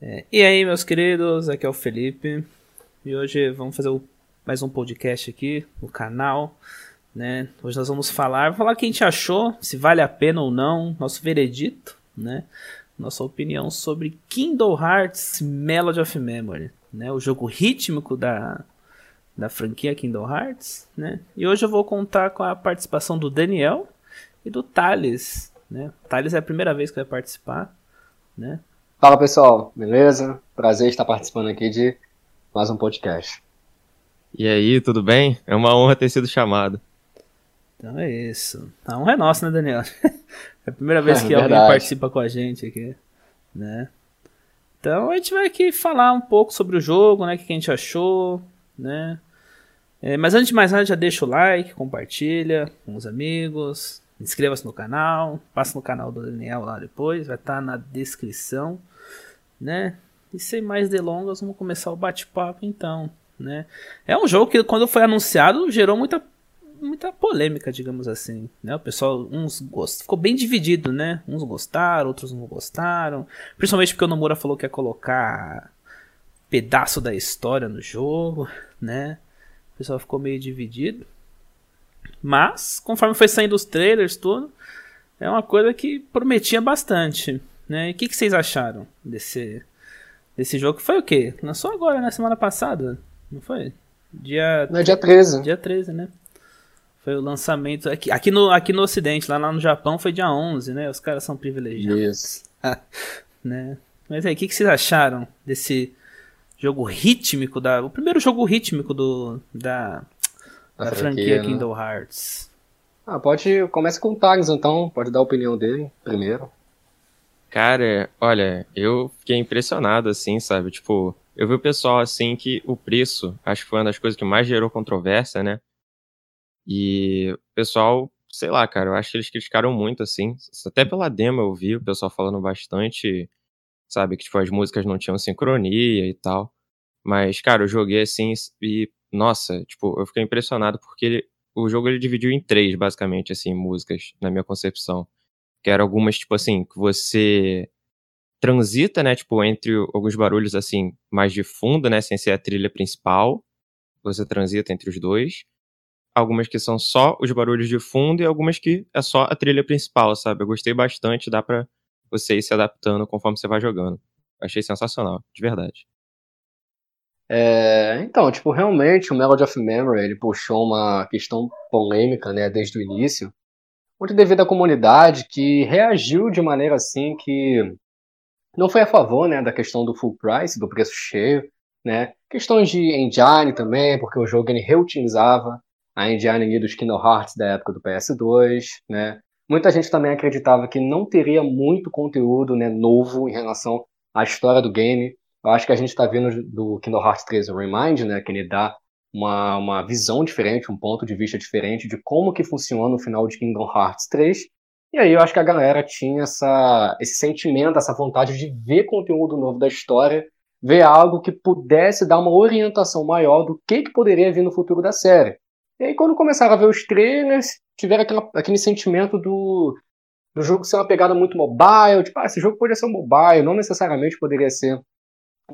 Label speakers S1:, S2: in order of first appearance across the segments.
S1: É, e aí, meus queridos, aqui é o Felipe e hoje vamos fazer o, mais um podcast aqui no canal. Né? Hoje nós vamos falar, falar o que a gente achou, se vale a pena ou não, nosso veredito, né? Nossa opinião sobre Kingdom Hearts Melody of Memory, né? O jogo rítmico da, da franquia Kingdom Hearts, né? E hoje eu vou contar com a participação do Daniel e do Thales, né? O Thales é a primeira vez que vai participar, né?
S2: Fala pessoal, beleza? Prazer estar participando aqui de mais um podcast.
S3: E aí, tudo bem? É uma honra ter sido chamado.
S1: Então é isso. A honra é nossa, né, Daniel? É a primeira vez que é, alguém participa com a gente aqui, né? Então a gente vai aqui falar um pouco sobre o jogo, né? O que a gente achou, né? É, mas antes de mais nada, já deixa o like, compartilha com os amigos, inscreva-se no canal, passa no canal do Daniel lá depois, vai estar tá na descrição, né? E sem mais delongas, vamos começar o bate-papo então, né? É um jogo que quando foi anunciado gerou muita muita polêmica, digamos assim, né? O pessoal uns gost... ficou bem dividido, né? Uns gostaram, outros não gostaram, principalmente porque o Nomura falou que ia colocar pedaço da história no jogo, né? O pessoal ficou meio dividido. Mas, conforme foi saindo os trailers, tudo, é uma coisa que prometia bastante. Né? E o que, que, vocês acharam desse, desse jogo? Foi o quê? Lançou agora, na semana passada, não foi?
S2: Dia, não, dia 13.
S1: Dia 13, né? Foi o lançamento. Aqui, aqui, no, aqui no Ocidente, lá, lá no Japão, foi dia 11, né? Os caras são privilegiados.
S2: Isso.
S1: né? Mas aí, o que, que vocês acharam desse jogo rítmico? Da, o primeiro jogo rítmico do, da, da, franquia, franquia né? Kingdom Hearts.
S2: Ah, pode. Começa com o Tags então, pode dar a opinião dele primeiro.
S3: Cara, olha, eu fiquei impressionado, assim, sabe? Tipo, eu vi o pessoal, assim, que o preço, acho que foi uma das coisas que mais gerou controvérsia, né? E o pessoal, sei lá, cara, eu acho que eles criticaram muito, assim. Até pela demo eu vi o pessoal falando bastante, sabe? Que, tipo, as músicas não tinham sincronia e tal. Mas, cara, eu joguei assim e nossa, tipo, eu fiquei impressionado porque ele, o jogo ele dividiu em três, basicamente, assim, músicas, na minha concepção. Que eram algumas, tipo assim, que você transita, né, tipo, entre alguns barulhos, assim, mais de fundo, né, sem ser a trilha principal. Você transita entre os dois. Algumas que são só os barulhos de fundo e algumas que é só a trilha principal, sabe? Eu gostei bastante, dá pra você ir se adaptando conforme você vai jogando. Achei sensacional, de verdade.
S2: É, então, tipo, realmente o Melody of Memory ele puxou uma questão polêmica, né, desde o início, muito devido à comunidade que reagiu de maneira assim que não foi a favor, né, da questão do full price, do preço cheio, né, questões de engine também, porque o jogo ele reutilizava a engine dos Kingdom Hearts da época do PS2, né. Muita gente também acreditava que não teria muito conteúdo, né, novo em relação à história do game, eu acho que a gente está vendo do Kingdom Hearts 3 o Remind, né, que ele dá uma, uma visão diferente, um ponto de vista diferente de como que funciona o final de Kingdom Hearts 3. E aí eu acho que a galera tinha essa, esse sentimento, essa vontade de ver conteúdo novo da história, ver algo que pudesse dar uma orientação maior do que, que poderia vir no futuro da série. E aí quando começaram a ver os trailers, tiveram aquela, aquele sentimento do, do jogo ser uma pegada muito mobile, tipo, ah, esse jogo poderia ser um mobile, não necessariamente poderia ser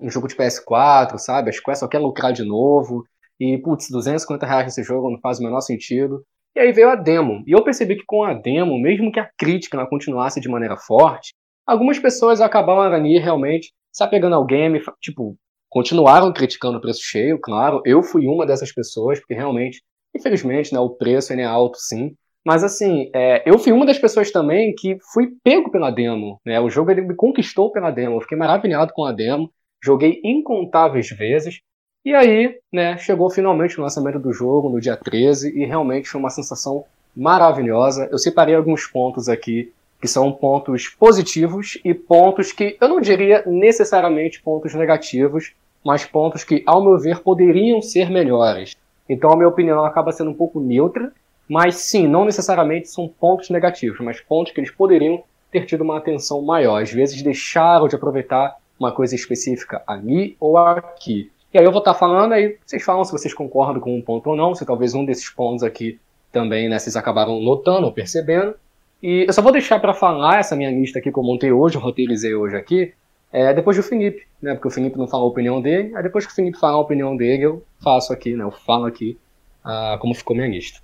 S2: um jogo de PS4, sabe? A Square só quer lucrar de novo. E, putz, 250 reais nesse jogo não faz o menor sentido. E aí veio a demo. E eu percebi que com a demo, mesmo que a crítica não continuasse de maneira forte, algumas pessoas acabaram ali realmente se apegando ao game, tipo, continuaram criticando o preço cheio, claro. Eu fui uma dessas pessoas, porque realmente, infelizmente, né, o preço é alto sim. Mas assim, é, eu fui uma das pessoas também que fui pego pela demo. Né? O jogo ele me conquistou pela demo. Eu fiquei maravilhado com a demo joguei incontáveis vezes. E aí, né, chegou finalmente o lançamento do jogo no dia 13 e realmente foi uma sensação maravilhosa. Eu separei alguns pontos aqui que são pontos positivos e pontos que eu não diria necessariamente pontos negativos, mas pontos que, ao meu ver, poderiam ser melhores. Então a minha opinião acaba sendo um pouco neutra, mas sim, não necessariamente são pontos negativos, mas pontos que eles poderiam ter tido uma atenção maior. Às vezes deixaram de aproveitar uma coisa específica ali ou aqui. E aí eu vou estar falando, aí vocês falam se vocês concordam com um ponto ou não, se talvez um desses pontos aqui também né, vocês acabaram notando ou percebendo. E eu só vou deixar para falar essa minha lista aqui que eu montei hoje, eu roteirizei hoje aqui, é, depois do Felipe, né? Porque o Felipe não fala a opinião dele, aí depois que o Felipe fala a opinião dele, eu faço aqui, né? Eu falo aqui ah, como ficou minha lista.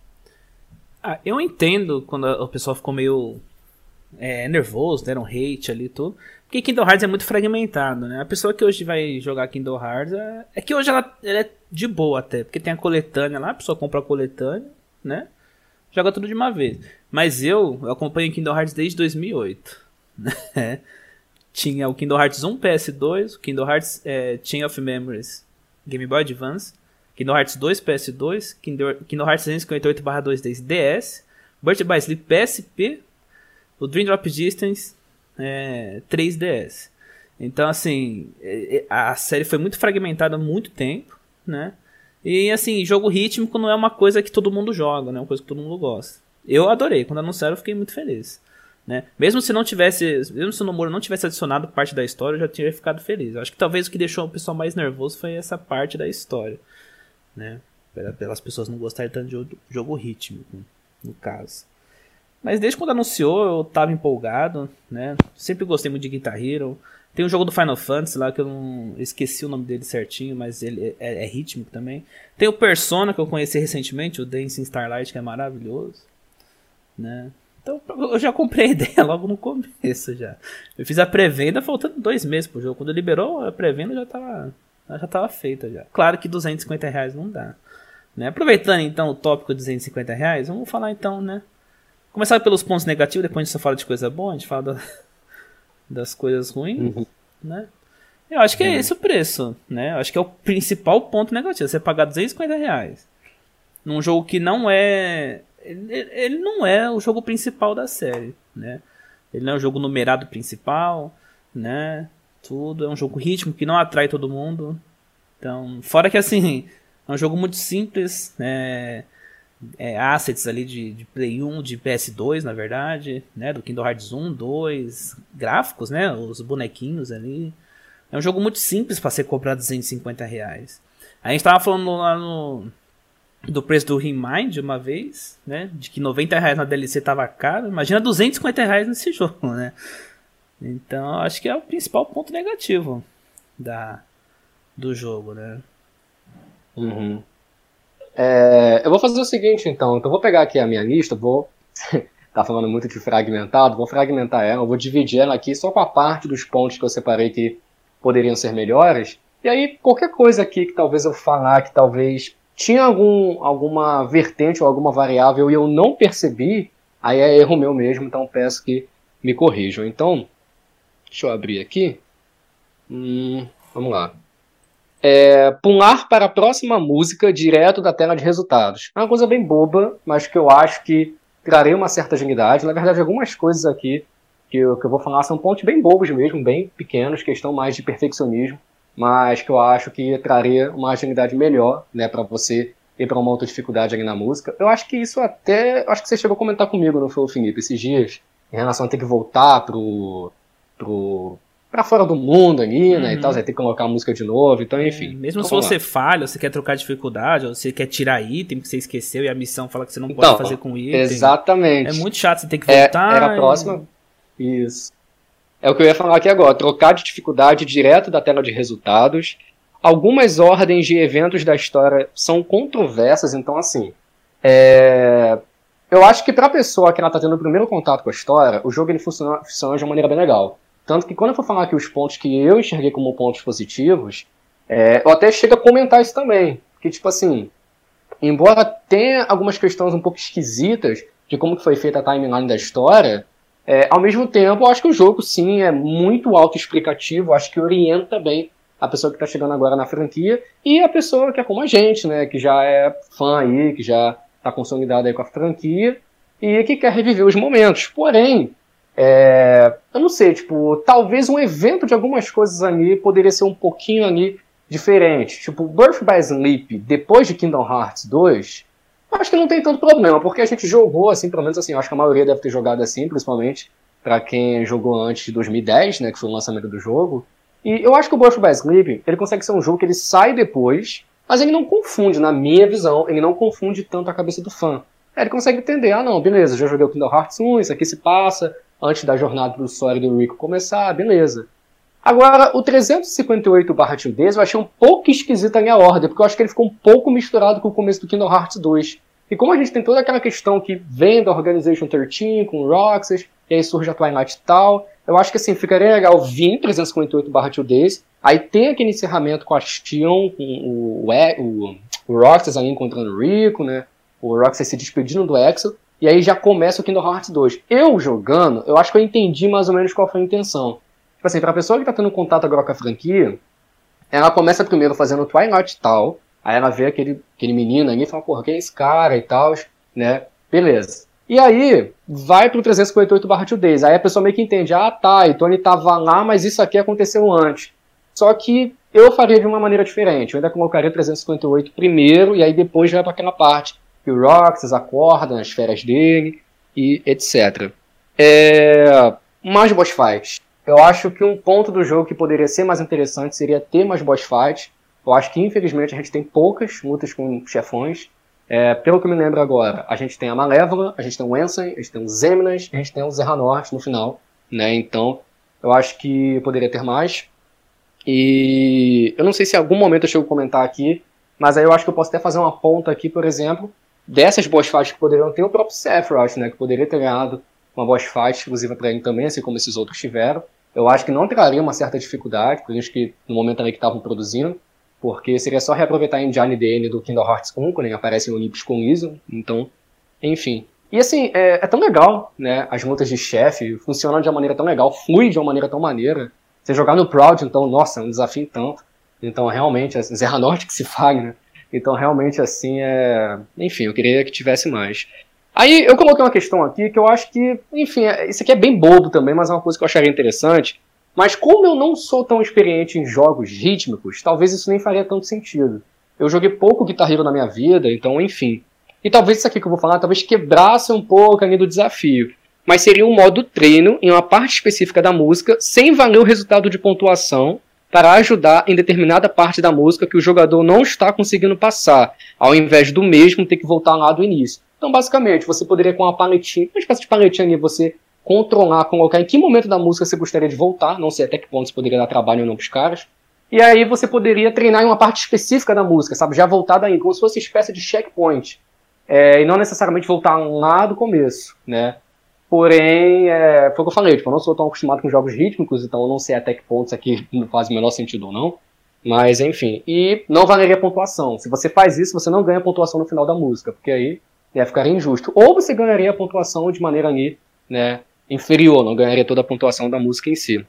S1: Ah, eu entendo quando o pessoal ficou meio é, nervoso, deram hate ali e tudo. Porque Kingdom Hearts é muito fragmentado, né? A pessoa que hoje vai jogar Kingdom Hearts é, é que hoje ela, ela, é de boa até, porque tem a coletânea lá, a pessoa compra a coletânea, né? Joga tudo de uma vez. Mas eu, eu acompanho Kingdom Hearts desde 2008, né? Tinha o Kingdom Hearts 1 PS2, o Kingdom Hearts é, Chain of Memories Game Boy Advance, Kingdom Hearts 2 PS2, Kingdom, Hearts 258/2 DS, Birth by Sleep PSP, o Dream Drop Distance é, 3DS. Então, assim, é, é, a série foi muito fragmentada há muito tempo, né? E, assim, jogo rítmico não é uma coisa que todo mundo joga, né? É uma coisa que todo mundo gosta. Eu adorei. Quando anunciaram, eu fiquei muito feliz. Né? Mesmo se não tivesse, mesmo se o Nomura não tivesse adicionado parte da história, eu já teria ficado feliz. Eu acho que talvez o que deixou o pessoal mais nervoso foi essa parte da história, né? Pelas pessoas não gostarem tanto de jogo, jogo rítmico, no caso. Mas desde quando anunciou, eu tava empolgado, né? Sempre gostei muito de Guitar Hero. Tem um jogo do Final Fantasy lá que eu não esqueci o nome dele certinho, mas ele é, é, é rítmico também. Tem o Persona que eu conheci recentemente, o Dancing Starlight, que é maravilhoso, né? Então eu já comprei a ideia logo no começo já. Eu fiz a pré-venda faltando dois meses pro jogo. Quando liberou a pré-venda já tava, já tava feita já. Claro que 250 reais não dá. Né? Aproveitando então o tópico de 250 reais, vamos falar então, né? Começar pelos pontos negativos, depois a gente só fala de coisa boa, a gente fala da, das coisas ruins, uhum. né? Eu acho que é, é esse o preço, né? Eu acho que é o principal ponto negativo, você pagar 250 reais num jogo que não é... Ele, ele não é o jogo principal da série, né? Ele não é o jogo numerado principal, né? Tudo, é um jogo ritmo que não atrai todo mundo. Então, fora que assim, é um jogo muito simples, né? É, assets ali de, de, Play 1, de PS2, na verdade, né? Do Kingdom Hearts 1, 2, gráficos, né? Os bonequinhos ali. É um jogo muito simples para ser comprado 250 reais. A gente tava falando lá no do preço do Remind uma vez, né? De que 90 reais na DLC tava caro. Imagina 250 reais nesse jogo, né? Então acho que é o principal ponto negativo da do jogo, né?
S2: Uhum. É, eu vou fazer o seguinte, então. Então, eu vou pegar aqui a minha lista, vou. tá falando muito de fragmentado, vou fragmentar ela, vou dividir ela aqui só com a parte dos pontos que eu separei que poderiam ser melhores. E aí, qualquer coisa aqui que talvez eu falar que talvez tinha algum, alguma vertente ou alguma variável e eu não percebi, aí é erro meu mesmo, então peço que me corrijam. Então, deixa eu abrir aqui. Hum, vamos lá é, pular para a próxima música direto da tela de resultados. É uma coisa bem boba, mas que eu acho que trarei uma certa agilidade. Na verdade, algumas coisas aqui que eu, que eu vou falar são pontos bem bobos mesmo, bem pequenos, questão mais de perfeccionismo, mas que eu acho que trarei uma agilidade melhor né, para você ir para uma outra dificuldade ali na música. Eu acho que isso até. Acho que você chegou a comentar comigo, não foi, Felipe, esses dias, em relação a ter que voltar pro. pro pra fora do mundo ali, né, uhum. e tal, você vai ter que colocar a música de novo, então enfim. É,
S1: mesmo se você lá. falha, você quer trocar dificuldade, ou você quer tirar item que você esqueceu e a missão fala que você não então, pode fazer com item.
S2: Exatamente.
S1: É muito chato, você tem que é, voltar.
S2: É, era a próxima. E... Isso. É o que eu ia falar aqui agora, trocar de dificuldade direto da tela de resultados. Algumas ordens de eventos da história são controversas, então assim, é... eu acho que pra pessoa que ela tá tendo o primeiro contato com a história, o jogo ele funciona, funciona de uma maneira bem legal. Tanto que quando eu for falar aqui os pontos que eu enxerguei como pontos positivos, é, eu até chego a comentar isso também. Que, tipo assim, embora tenha algumas questões um pouco esquisitas de como que foi feita a timeline da história, é, ao mesmo tempo, eu acho que o jogo, sim, é muito autoexplicativo, acho que orienta bem a pessoa que está chegando agora na franquia e a pessoa que é como a gente, né, que já é fã aí, que já está consolidada aí com a franquia e que quer reviver os momentos. Porém, é, eu não sei, tipo, talvez um evento de algumas coisas ali poderia ser um pouquinho ali diferente. Tipo, Birth by Sleep, depois de Kingdom Hearts 2, acho que não tem tanto problema, porque a gente jogou assim, pelo menos assim, acho que a maioria deve ter jogado assim, principalmente para quem jogou antes de 2010, né, que foi o lançamento do jogo. E eu acho que o Birth by Sleep, ele consegue ser um jogo que ele sai depois, mas ele não confunde, na minha visão, ele não confunde tanto a cabeça do fã. Ele consegue entender, ah não, beleza, já joguei o Kingdom Hearts 1, isso aqui se passa, antes da jornada do e do Rico começar, beleza. Agora, o 358-2 eu achei um pouco esquisito a minha ordem, porque eu acho que ele ficou um pouco misturado com o começo do Kingdom Hearts 2. E como a gente tem toda aquela questão que vem da Organization 13 com o Roxas, e aí surge a Twilight e tal, eu acho que assim, ficaria legal vir 358-2 aí tem aquele encerramento com a Tion, com o, o, o Roxas aí encontrando o Rico, né? O Roxas se despedindo do Exo, e aí já começa o Kingdom Hearts 2. Eu jogando, eu acho que eu entendi mais ou menos qual foi a intenção. Tipo assim, pra pessoa que tá tendo contato agora com a franquia, ela começa primeiro fazendo Twilight tal, aí ela vê aquele, aquele menino ali e fala, porra, quem é esse cara e tal, né? Beleza. E aí, vai pro 358 2 Days. Aí a pessoa meio que entende, ah tá, então ele tava lá, mas isso aqui aconteceu antes. Só que eu faria de uma maneira diferente. Eu ainda colocaria 358 primeiro, e aí depois vai para aquela parte que o Roxas acorda nas férias dele, e etc. É... Mais boss fights. Eu acho que um ponto do jogo que poderia ser mais interessante seria ter mais boss fights. Eu acho que infelizmente a gente tem poucas lutas com chefões. É, pelo que eu me lembro agora, a gente tem a Malévola, a gente tem o Ensign, a gente tem o Zeminas, a gente tem o Zerranort no final, né? Então, eu acho que poderia ter mais. E eu não sei se em algum momento eu chego a comentar aqui, mas aí eu acho que eu posso até fazer uma ponta aqui, por exemplo, dessas boss fights que poderiam ter o próprio Sephiroth, né? Que poderia ter ganhado uma boss fight exclusiva para ele também, assim como esses outros tiveram eu acho que não traria uma certa dificuldade, por isso que no momento ali que estavam produzindo, porque seria só reaproveitar a engine DN do Kingdom Hearts 1, quando ele aparece em Olympus Collision, então, enfim. E assim, é, é, tão legal, né, as lutas de chefe funcionam de uma maneira tão legal, flui de uma maneira tão maneira. Você jogar no Proud, então, nossa, é um desafio tanto. Então, realmente, assim, Zerra Norte que se fale, né? Então, realmente, assim, é... Enfim, eu queria que tivesse mais. Aí eu coloquei uma questão aqui que eu acho que, enfim, é, isso aqui é bem bobo também, mas é uma coisa que eu acharia interessante. Mas como eu não sou tão experiente em jogos rítmicos, talvez isso nem faria tanto sentido. Eu joguei pouco Guitar Hero na minha vida, então, enfim. E talvez isso aqui que eu vou falar, talvez quebrasse um pouco ali do desafio. Mas seria um modo treino em uma parte específica da música, sem valer o resultado de pontuação, para ajudar em determinada parte da música que o jogador não está conseguindo passar, ao invés do mesmo ter que voltar lá do início. Então, basicamente, você poderia com uma paletinha, uma espécie de paletinha ali, você controlar, colocar em que momento da música você gostaria de voltar, não sei até que ponto você poderia dar trabalho ou não pros caras. E aí você poderia treinar em uma parte específica da música, sabe? Já voltar daí, como se fosse uma espécie de checkpoint. É, e não necessariamente voltar lá do começo, né? Porém, é, foi o que eu falei, tipo, eu não sou tão acostumado com jogos rítmicos, então eu não sei até que ponto isso aqui faz o menor sentido ou não. Mas, enfim. E não valeria pontuação. Se você faz isso, você não ganha pontuação no final da música, porque aí né, ficaria injusto. Ou você ganharia a pontuação de maneira ali, né, inferior, não ganharia toda a pontuação da música em si.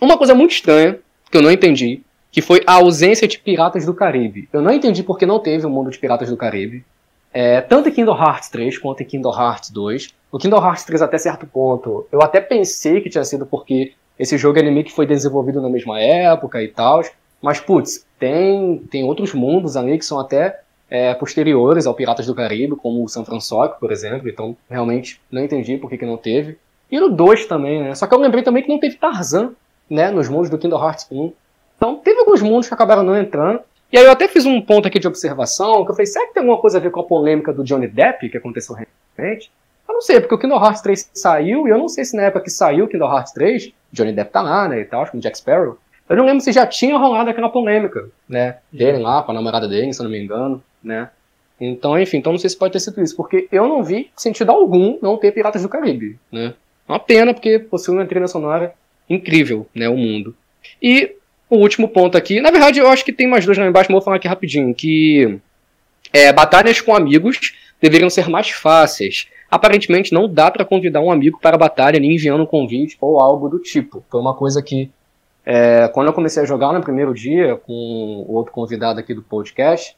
S2: Uma coisa muito estranha, que eu não entendi, que foi a ausência de Piratas do Caribe. Eu não entendi porque não teve o um mundo de Piratas do Caribe. É, tanto em Kingdom Hearts 3 quanto em Kingdom Hearts 2. O Kingdom Hearts 3 até certo ponto, eu até pensei que tinha sido porque esse jogo anime que foi desenvolvido na mesma época e tal. Mas, putz, tem, tem outros mundos ali que são até é, posteriores ao Piratas do Caribe, como o San Francisco, por exemplo. Então, realmente, não entendi por que, que não teve. E no 2 também, né? Só que eu lembrei também que não teve Tarzan, né? Nos mundos do Kingdom Hearts 1. Então, teve alguns mundos que acabaram não entrando. E aí eu até fiz um ponto aqui de observação, que eu falei, será que tem alguma coisa a ver com a polêmica do Johnny Depp, que aconteceu recentemente? Eu não sei, porque o Kingdom Hearts 3 saiu, e eu não sei se na época que saiu o Kingdom Hearts 3, Johnny Depp tá lá, né, e tal, acho que o Jack Sparrow, eu não lembro se já tinha rolado aquela polêmica, né, dele lá, com a namorada dele, se eu não me engano né? Então, enfim, então não sei se pode ter sido isso, porque eu não vi sentido algum não ter Piratas do Caribe, né? Uma pena, porque possui uma trilha sonora incrível, né, o mundo. E o último ponto aqui, na verdade eu acho que tem mais dois lá embaixo, mas vou falar aqui rapidinho, que é, batalhas com amigos deveriam ser mais fáceis. Aparentemente não dá para convidar um amigo para a batalha nem enviando um convite ou algo do tipo. Foi uma coisa que, é, quando eu comecei a jogar no primeiro dia com o outro convidado aqui do podcast,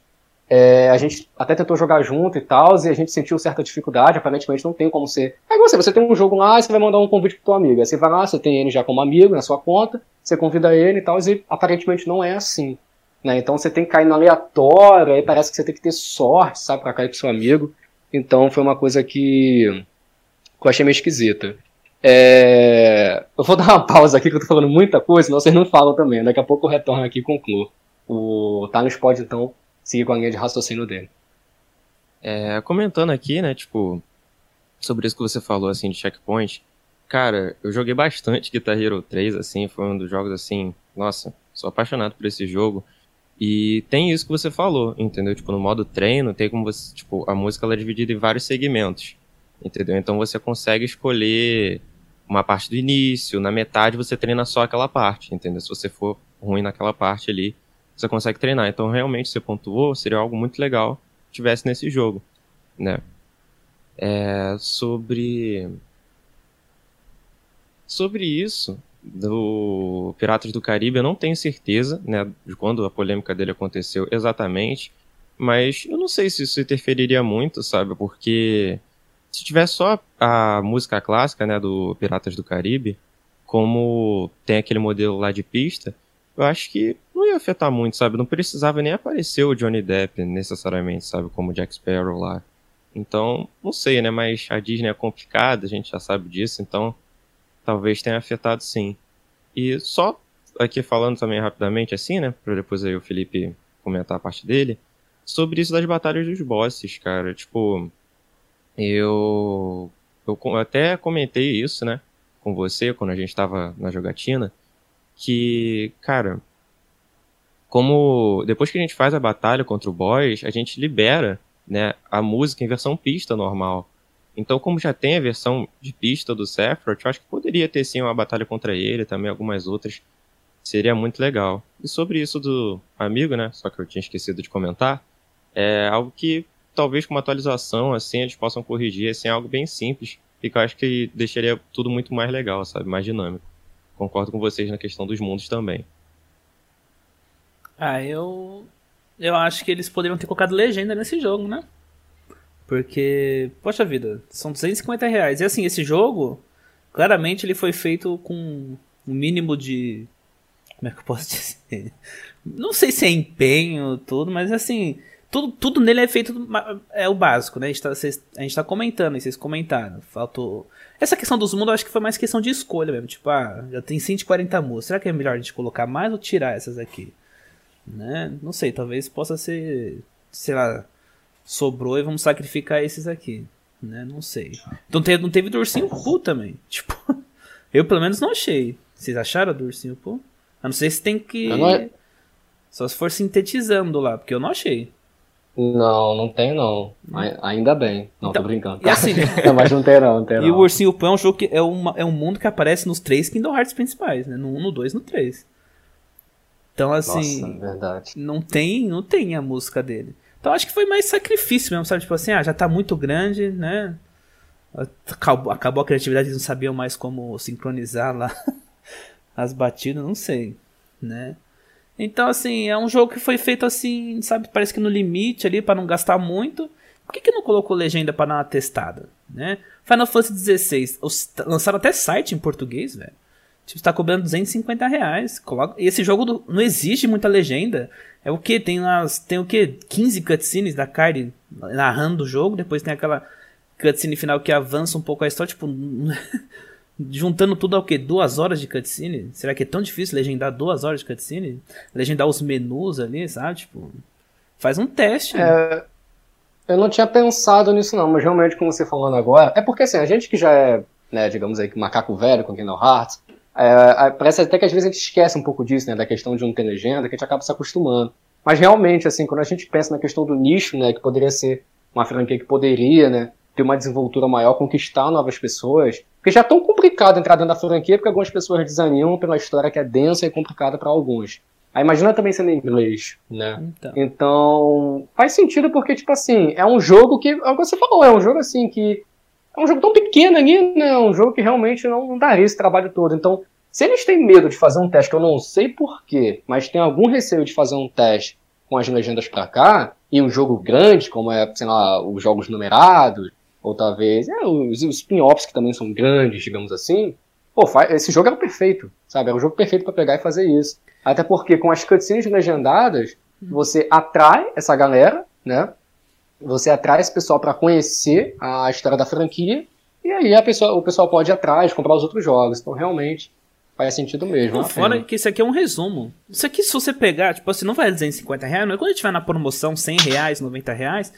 S2: é, a gente até tentou jogar junto e tal, e a gente sentiu certa dificuldade, aparentemente não tem como ser. É você, você tem um jogo lá e você vai mandar um convite pro teu amigo. Aí você vai lá, você tem ele já como amigo na sua conta, você convida ele e tal, e aparentemente não é assim. Né? Então você tem que cair no aleatório, aí parece que você tem que ter sorte, sabe, pra cair com seu amigo. Então foi uma coisa que, que eu achei meio esquisita. É... Eu vou dar uma pausa aqui que eu tô falando muita coisa, senão vocês não falam também. Daqui a pouco eu retorno aqui e concluo. O... Tá no spot então seguir com a linha de raciocínio dele.
S3: É, comentando aqui, né, tipo, sobre isso que você falou, assim, de checkpoint, Cara, eu joguei bastante Guitar Hero 3, assim, foi um dos jogos, assim, nossa, sou apaixonado por esse jogo. E tem isso que você falou, entendeu? Tipo, no modo treino, tem como você, tipo, a música ela é dividida em vários segmentos, entendeu? Então você consegue escolher uma parte do início, na metade você treina só aquela parte, entendeu? Se você for ruim naquela parte ali, você consegue treinar. Então, realmente, você pontuou, seria algo muito legal tivesse nesse jogo, né? É, sobre sobre isso do Piratas do Caribe, eu não tenho certeza, né, de quando a polêmica dele aconteceu exatamente, mas eu não sei se isso interferiria muito, sabe? Porque se tivesse só a música clássica, né, do Piratas do Caribe, como tem aquele modelo lá de pista, eu acho que não ia afetar muito, sabe? Não precisava nem aparecer o Johnny Depp necessariamente, sabe? Como Jack Sparrow lá. Então, não sei, né? Mas a Disney é complicada, a gente já sabe disso, então talvez tenha afetado sim. E só aqui falando também rapidamente, assim, né? Pra depois aí o Felipe comentar a parte dele. Sobre isso das batalhas dos bosses, cara. Tipo, eu. Eu até comentei isso, né? Com você, quando a gente tava na jogatina que, cara, como depois que a gente faz a batalha contra o boss, a gente libera, né, a música em versão pista normal. Então, como já tem a versão de pista do Sephiroth, eu acho que poderia ter sim uma batalha contra ele, também algumas outras. Seria muito legal. E sobre isso do amigo, né? Só que eu tinha esquecido de comentar. É algo que talvez com uma atualização assim eles possam corrigir, assim, é algo bem simples. E que eu acho que deixaria tudo muito mais legal, sabe? Mais dinâmico. Concordo com vocês na questão dos mundos também.
S1: Ah, eu. Eu acho que eles poderiam ter colocado legenda nesse jogo, né? Porque, poxa vida, são 250 reais. E assim, esse jogo, claramente ele foi feito com um mínimo de. Como é que eu posso dizer? Não sei se é empenho, tudo, mas assim, tudo, tudo nele é feito. É o básico, né? A gente tá, cês, a gente tá comentando, e vocês comentaram. Faltou. Essa questão dos mundos eu acho que foi mais questão de escolha mesmo. Tipo, ah, já tem 140 músicas. Será que é melhor a gente colocar mais ou tirar essas aqui? Né? Não sei, talvez possa ser. Sei lá. Sobrou e vamos sacrificar esses aqui. Né? Não sei. Então teve, não teve do ursinho Poo também. Tipo, eu pelo menos não achei. Vocês acharam do ursinho Poo? A não sei se tem que. Não... Só se for sintetizando lá, porque eu não achei.
S2: Não, não tem não. Ainda bem. Não, então, tô brincando. E assim, não, mas não tem não, não tem
S1: E não. o Ursinho Pão é um jogo que é, uma, é um mundo que aparece nos três Kingdom Hearts principais, né? No 1, no 2 no 3. Então, assim.
S2: Nossa, verdade.
S1: Não tem, não tem a música dele. Então acho que foi mais sacrifício mesmo, sabe? Tipo assim, ah, já tá muito grande, né? Acabou, acabou a criatividade, eles não sabiam mais como sincronizar lá as batidas, não sei, né? Então, assim, é um jogo que foi feito assim, sabe? Parece que no limite ali, para não gastar muito. Por que, que não colocou legenda para dar uma testada, né? Final Fantasy XVI, lançaram até site em português, velho. Tipo, está cobrando 250 reais. Coloca... E esse jogo não existe muita legenda. É o que? Tem umas. Tem o que? 15 cutscenes da Kyrie narrando o jogo. Depois tem aquela cutscene final que avança um pouco a história. Tipo, juntando tudo ao que? Duas horas de cutscene? Será que é tão difícil legendar duas horas de cutscene? Legendar os menus ali, sabe? Tipo, faz um teste.
S2: É, eu não tinha pensado nisso não, mas realmente como você falando agora, é porque assim, a gente que já é, né, digamos aí, macaco velho com Kingdom Hearts, é, parece até que às vezes a gente esquece um pouco disso, né, da questão de não ter legenda, que a gente acaba se acostumando. Mas realmente, assim, quando a gente pensa na questão do nicho, né, que poderia ser uma franquia que poderia, né, ter uma desenvoltura maior, conquistar novas pessoas, porque já é tão complicado entrar dentro da franquia, porque algumas pessoas desanimam pela história que é densa e complicada para alguns. Aí imagina também sendo em inglês, né? Então. então. faz sentido porque, tipo assim, é um jogo que, é o que você falou, é um jogo assim que. É um jogo tão pequeno ali, né? É um jogo que realmente não, não daria esse trabalho todo. Então, se eles têm medo de fazer um teste, que eu não sei porquê, mas tem algum receio de fazer um teste com as legendas pra cá, e um jogo grande, como é, sei lá, os jogos numerados, ou talvez é, os, os spin-offs que também são grandes, digamos assim. Pô, esse jogo era perfeito, sabe? Era o jogo perfeito para pegar e fazer isso. Até porque com as cutscenes legendadas, você atrai essa galera, né? Você atrai esse pessoal para conhecer a história da franquia, e aí a pessoa, o pessoal pode ir atrás, comprar os outros jogos. Então, realmente, faz sentido mesmo. Não,
S1: fora pena. que isso aqui é um resumo. Isso aqui, se você pegar, tipo assim, não vai 250 reais, mas quando tiver na promoção 100 reais, 90 reais,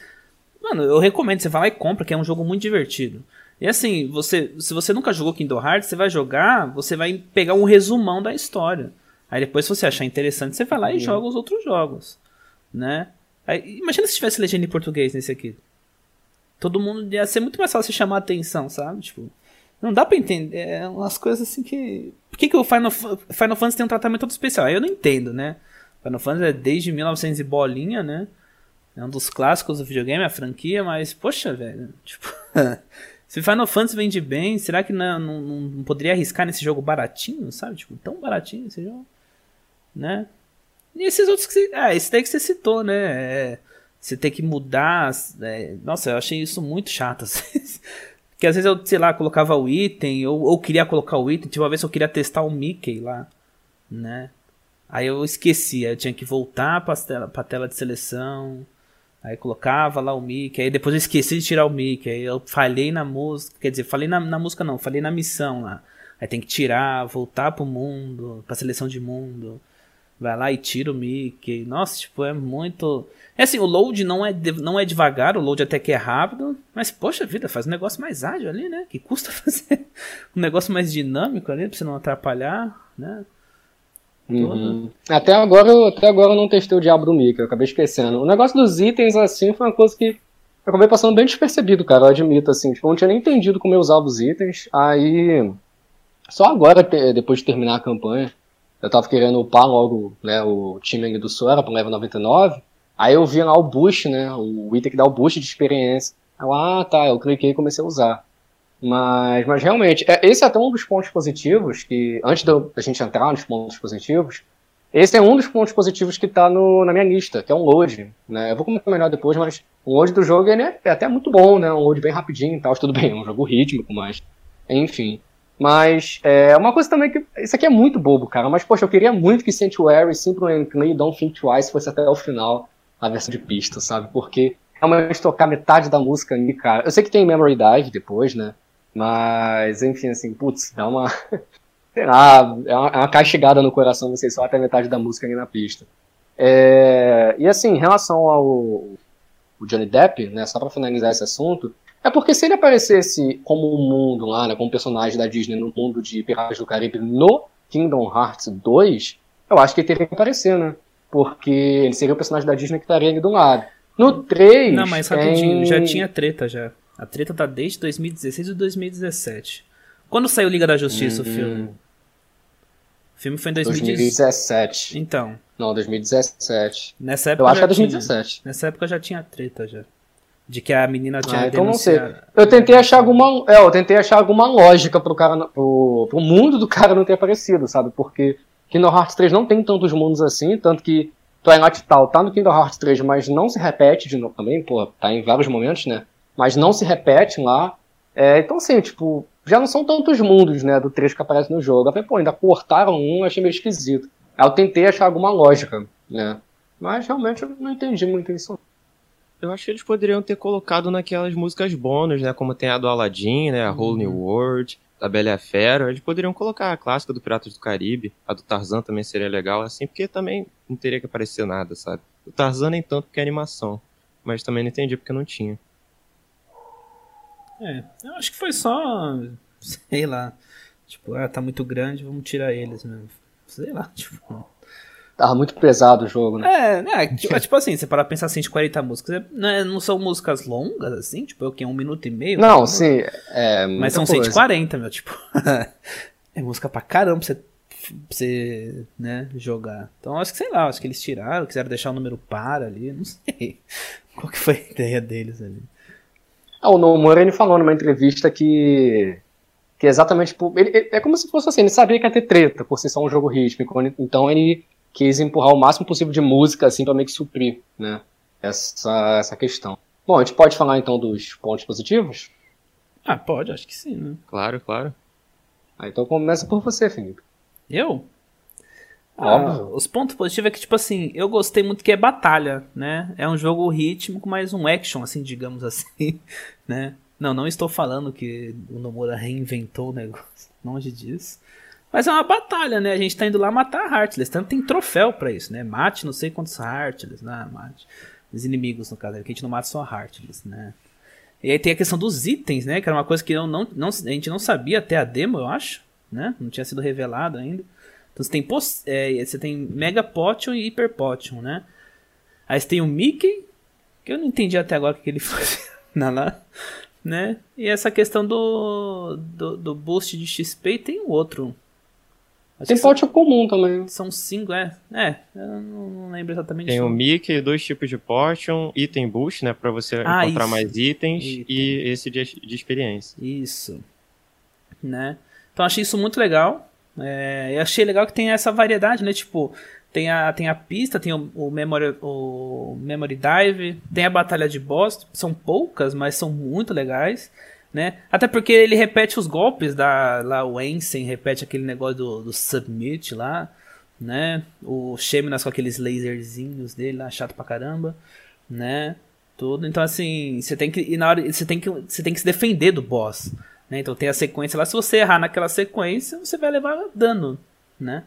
S1: Mano, eu recomendo, você vai lá e compra, que é um jogo muito divertido. E assim, você, se você nunca jogou Kingdom Hearts, você vai jogar, você vai pegar um resumão da história. Aí depois, se você achar interessante, você vai lá e joga os outros jogos, né? Aí, imagina se tivesse legenda em português nesse aqui. Todo mundo ia ser muito mais fácil chamar a atenção, sabe? Tipo, não dá pra entender. É umas coisas assim que. Por que, que o Final, Final Fantasy tem um tratamento todo especial? Aí eu não entendo, né? Final Fantasy é desde 1900 e bolinha, né? É um dos clássicos do videogame, a franquia, mas, poxa, velho. Tipo. Se Final Fantasy vende bem, será que não, não, não, poderia arriscar nesse jogo baratinho, sabe? Tipo, tão baratinho esse jogo, né? E esses outros que você... Ah, esse daí que você citou, né? É, você tem que mudar... É, nossa, eu achei isso muito chato. Porque às vezes eu, sei lá, colocava o item, ou, ou queria colocar o item, tipo, uma vez eu queria testar o Mickey lá, né? Aí eu esquecia, eu tinha que voltar pra tela, pra tela de seleção, Aí colocava lá o mic, aí depois eu esqueci de tirar o mic, aí eu falhei na música, quer dizer, falei na, na música não, falei na missão lá. Aí tem que tirar, voltar pro mundo, pra seleção de mundo. Vai lá e tira o mic. Nossa, tipo, é muito. É assim, o load não é, não é devagar, o load até que é rápido, mas poxa vida, faz um negócio mais ágil ali, né? Que custa fazer um negócio mais dinâmico ali pra você não atrapalhar, né?
S2: Uhum. Até, agora, eu, até agora eu não testei o Diabo do Mickey, eu acabei esquecendo. O negócio dos itens, assim, foi uma coisa que eu acabei passando bem despercebido, cara, eu admito, assim. Tipo, eu não tinha nem entendido como eu usava os itens. Aí, só agora, depois de terminar a campanha, eu tava querendo upar logo, né, o time do Sora pro level 99. Aí eu vi lá o boost, né, o item que dá o boost de experiência. Eu, ah, tá, eu cliquei e comecei a usar. Mas, mas realmente, é, esse é até um dos pontos positivos que, antes da gente entrar nos pontos positivos, esse é um dos pontos positivos que está na minha lista, que é um load. Né? Eu vou comentar melhor depois, mas o load do jogo é, é até muito bom, né? Um load bem rapidinho e tal, tudo bem, é um jogo rítmico, mas. Enfim. Mas é uma coisa também que. Isso aqui é muito bobo, cara. Mas, poxa, eu queria muito que Sanctuary, Simple and Clean, Don't Think Twice fosse até o final a versão de pista, sabe? Porque realmente tocar metade da música ali, cara. Eu sei que tem Memory Dive depois, né? Mas, enfim, assim, putz, dá uma. sei lá, é uma, é uma castigada no coração você só até metade da música ali na pista. É, e assim, em relação ao Johnny Depp, né, só para finalizar esse assunto, é porque se ele aparecesse como um mundo lá, né, como personagem da Disney no mundo de Piratas do Caribe no Kingdom Hearts 2, eu acho que ele teria que aparecer, né? Porque ele seria o personagem da Disney que estaria ali do lado. No 3.
S1: Não, mas rapidinho, tem... já tinha treta já. A treta tá desde 2016 e 2017. Quando saiu Liga da Justiça, uhum. o filme? O filme foi em
S2: 2017.
S1: Então.
S2: Não, 2017.
S1: Nessa época
S2: Eu acho que é 2017.
S1: Tinha, nessa época já tinha treta já. De que a menina tinha
S2: ah, então não sei. Eu tentei achar alguma, é, eu tentei achar alguma lógica pro cara pro, pro mundo do cara não ter aparecido, sabe? Porque Kingdom Hearts 3 não tem tantos mundos assim, tanto que Twilight Tal tá no Kingdom Hearts 3, mas não se repete de novo também, pô, tá em vários momentos, né? Mas não se repetem lá. É, então, assim, tipo, já não são tantos mundos, né, do trecho que aparece no jogo. Falei, pô, ainda cortaram um, achei meio esquisito. Aí eu tentei achar alguma lógica, né, mas realmente eu não entendi muito isso.
S3: Eu acho que eles poderiam ter colocado naquelas músicas bônus, né, como tem a do Aladdin, né, a uhum. Whole New World, da Bela e a Fera. Eles poderiam colocar a clássica do Piratas do Caribe, a do Tarzan também seria legal, assim, porque também não teria que aparecer nada, sabe? O Tarzan nem tanto porque é animação, mas também não entendi porque não tinha.
S1: É, eu acho que foi só. Sei lá. Tipo, ah, tá muito grande, vamos tirar eles mesmo. Sei lá, tipo.
S2: Tava muito pesado o jogo,
S1: né? É, é tipo, tipo assim, você para pensar assim de 40 músicas, é, não, é, são músicas longas, assim, tipo, é o que? Um minuto e meio?
S2: Não, sim, é.
S1: Mas são coisa. 140, meu, tipo. é música pra caramba pra você, pra você, né, jogar. Então acho que sei lá, acho que eles tiraram, quiseram deixar o número par ali, não sei. Qual que foi a ideia deles ali?
S2: Ah, o Nomura ele falou numa entrevista que que exatamente tipo, ele, ele, é como se fosse assim, ele sabia que ia ter treta por ser só um jogo rítmico, então ele quis empurrar o máximo possível de música assim para meio que suprir, né, essa essa questão. Bom, a gente pode falar então dos pontos positivos?
S1: Ah, pode, acho que sim, né?
S3: Claro, claro.
S2: Ah, então começa por você, Felipe.
S1: Eu? Ah, os pontos positivos é que, tipo assim, eu gostei muito que é batalha, né? É um jogo rítmico, mas um action, assim, digamos assim, né? Não, não estou falando que o Nomura reinventou o negócio, longe disso. Mas é uma batalha, né? A gente tá indo lá matar Heartless, tanto tem troféu para isso, né? Mate não sei quantos Heartless, né? Mate os inimigos, no caso, que a gente não mata só Heartless, né? E aí tem a questão dos itens, né? Que era uma coisa que eu não, não, a gente não sabia até a demo, eu acho, né? Não tinha sido revelado ainda. Então você tem, é, você tem Mega Potion e Hyper Potion, né? Aí você tem o Mickey, que eu não entendi até agora o que ele fazia lá, né? E essa questão do, do, do boost de XP e tem o outro.
S2: Acho tem potion comum também.
S1: São cinco, é. É, eu não lembro exatamente.
S3: Tem o Mickey, dois tipos de potion, item boost, né? Pra você ah, encontrar isso. mais itens Item. e esse de, de experiência.
S1: Isso. Né? Então achei isso muito legal. É, eu achei legal que tem essa variedade, né? Tipo, tem a, tem a pista, tem o, o, memory, o Memory Dive, tem a batalha de boss. São poucas, mas são muito legais. Né? Até porque ele repete os golpes da lá o Ensign repete aquele negócio do, do submit lá, né? O Sheminas com aqueles laserzinhos dele lá, chato pra caramba, né? Tudo. Então assim, você tem que e na hora você tem que você tem que se defender do boss, né? Então tem a sequência lá, se você errar naquela sequência, você vai levar dano, né?